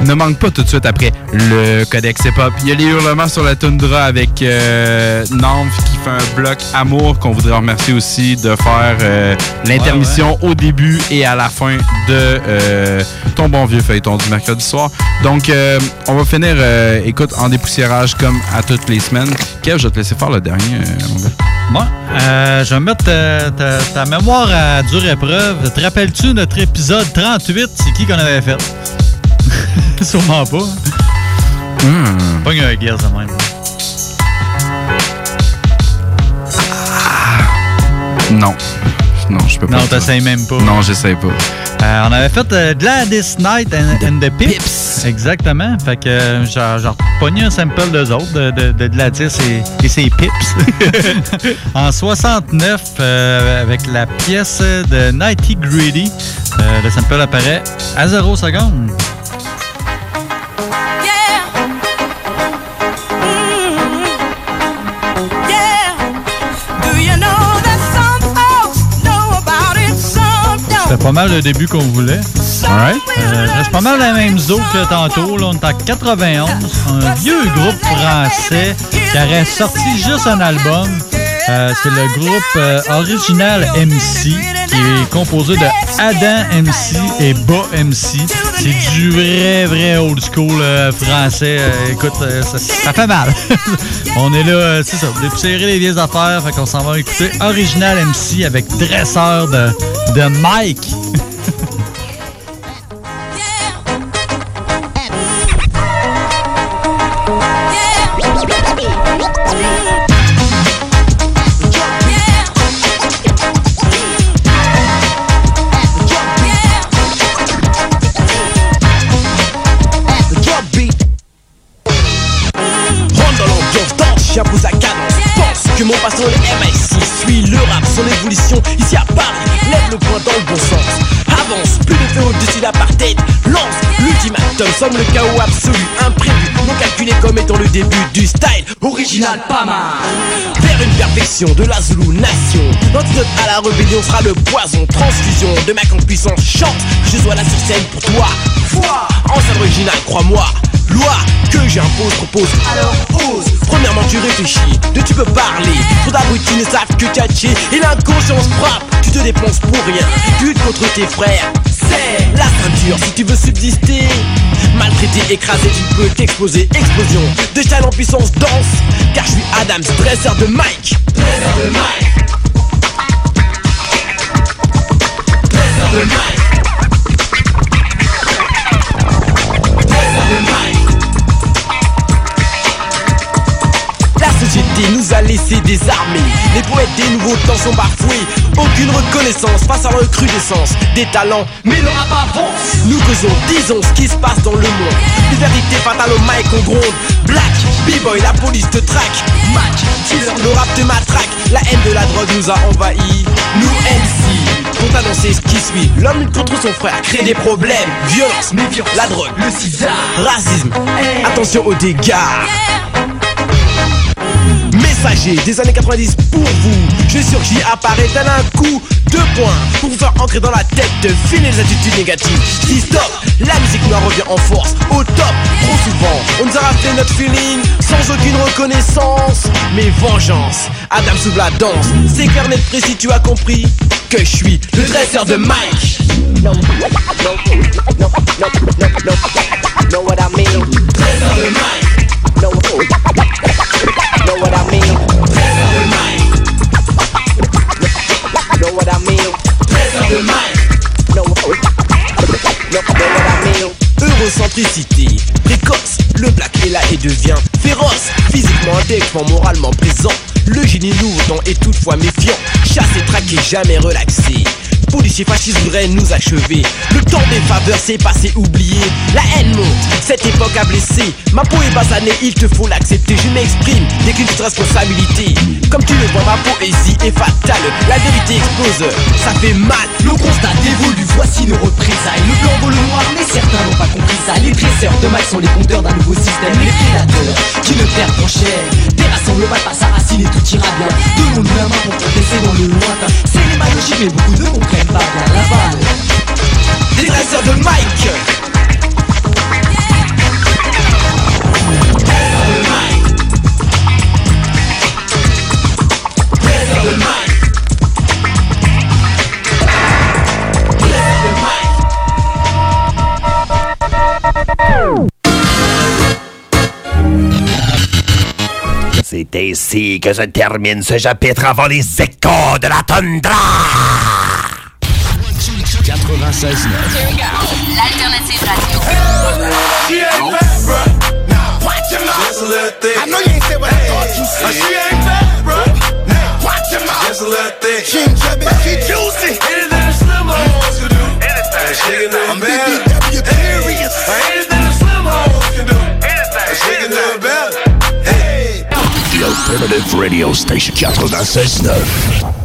Ne manque pas tout de suite après le Codex Hip-Hop. Il y a les hurlements sur la toundra avec euh, Nanf qui fait un bloc amour qu'on voudrait remercier aussi de faire euh, l'intermission au début et à la fin de euh, ton bon vieux feuilleton du mercredi soir. Donc, euh, on va finir, écoute, en dépoussiérage comme à toutes les semaines. Kev, je vais te laisser faire le dernier, mon gars. Euh, je vais mettre ta, ta- ta mémoire à dure épreuve. Te rappelles-tu notre épisode 38? C'est qui qu'on avait fait? *laughs* Sûrement pas. Hmm. Pas un guess de même. Non. Non, je peux pas. Non, t'essayes même pas. Non, j'essaye pas. Euh, on avait fait euh, Gladys Night and, and the Pips. Exactement. Fait que euh, j'ai j'ai repogné un sample d'eux autres, de, de, de Gladys et, et ses Pips. *laughs* en 69, euh, avec la pièce de Nighty Greedy, euh, le sample apparaît à 0 secondes. C'était pas mal le début qu'on voulait. Alright. Euh, pas mal la même zone que tantôt. On est en 91. Un vieux groupe français qui aurait sorti juste un album. Euh, c'est le groupe euh, Original MC qui est composé de Adam MC et Bas MC. C'est du vrai, vrai old school euh, français. Écoute, ça, fait mal. *laughs* on est là, c'est ça, dépoussiérer les vieilles affaires. Fait qu'on s'en va écouter Original MC avec Dresseur de, de Mike. *laughs* l'ultimatum, somme le chaos absolu Imprévu, non calculé comme étant le début du style Original pas mal. Vers une perfection de la Zulu nation. L'antidote à la rébellion sera le poison. Transfusion de ma en puissance Chante. Que je sois là sur scène pour toi. Foi. En scène originale, crois-moi. Loi que j'impose, propose, alors ose Premièrement tu réfléchis, de tu peux parler. Trop d'abrutis ne savent que tchatcher. Et l'inconscience propre, tu te dépenses pour rien. Lutte contre tes frères, la ceinture si tu veux subsister Maltraité, écrasé, tu peux t'exploser Explosion de talent puissance danse Car je suis Adam, dresseur de Mike Dresseur de Mike Dresseur de Mike La société nous a laissé désarmés Les poètes des nouveaux temps sont bafoués Aucune reconnaissance face à recrudescence. Des talents, mais le rap avance. Nous causons, disons ce qui se passe dans le monde. Vérité fatale au mic on gronde. Black, B-boy, la police te traque. Mac, killer, le rap te matraque. La haine de la drogue nous a envahis. Nous MC, pour t'annoncer ce qui suit. L'homme contre son frère, crée des problèmes. Violence, méfiance, la drogue, le sida. Racisme, attention aux dégâts Des années 90 pour vous. Je surgis, apparaît tel un coup de poing Pour vous faire ancrer dans la tête de filer les attitudes négatives. Dis stop, la musique noire revient en force Au top, trop souvent On nous a raflé notre feeling Sans aucune reconnaissance. Mais vengeance, Adam sous la danse. C'est clair net précis, tu as compris Que je suis le dresseur de Mike. No, no, no, no, no, no, no, know what I mean? Dresseur de Mike No, Précoce, le black est là et devient féroce. Physiquement intellectuellement, moralement présent. Le génie lourd est toutefois méfiant. Chassé, traqué, jamais relaxé policiers fascistes voudraient nous achever. Le temps des faveurs s'est passé oublié. La haine monte, cette époque a blessé. Ma peau est basanée, il te faut l'accepter. Je m'exprime, dès qu'une responsabilité. Comme tu le vois, ma poésie est fatale. La vérité explose, ça fait mal. Le constat évolue, voici nos représailles. Le blanc vaut le noir, mais certains n'ont pas compris ça. Les dresseurs de mal sont les compteurs d'un nouveau système. Les prédateurs qui ne perdent en chair. Terrassons le mal par sa racine et tout ira bien. Donnons-nous la main pour progresser dans le lointain. C'est l'imagologie, mais beaucoup ne Mike. C'est ainsi que se termine ce chapitre avant les échos de la tundra. 96 L'alternative radio. I know you ain't said what I thought you said. She ain't bad, bro. Now, watch your mouth. Just a little thick. She ain't chubby, she juicy. Anything a slim hoes can do. Anything. She can do I'm BBW curious. Anything a slim hoes can do. Anything. She can do better. Hey. The Alternative Radio Station 96.9.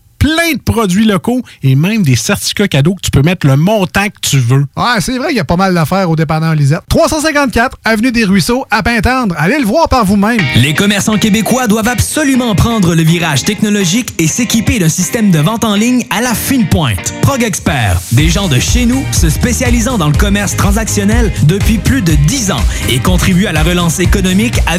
plein de produits locaux et même des certificats cadeaux que tu peux mettre le montant que tu veux. Ouais, c'est vrai qu'il y a pas mal d'affaires au dépanneur Lisette. 354 Avenue des Ruisseaux, à Pintendre. Allez le voir par vous-même. Les commerçants québécois doivent absolument prendre le virage technologique et s'équiper d'un système de vente en ligne à la fine pointe. Prog Expert, des gens de chez nous se spécialisant dans le commerce transactionnel depuis plus de 10 ans et contribuent à la relance économique avec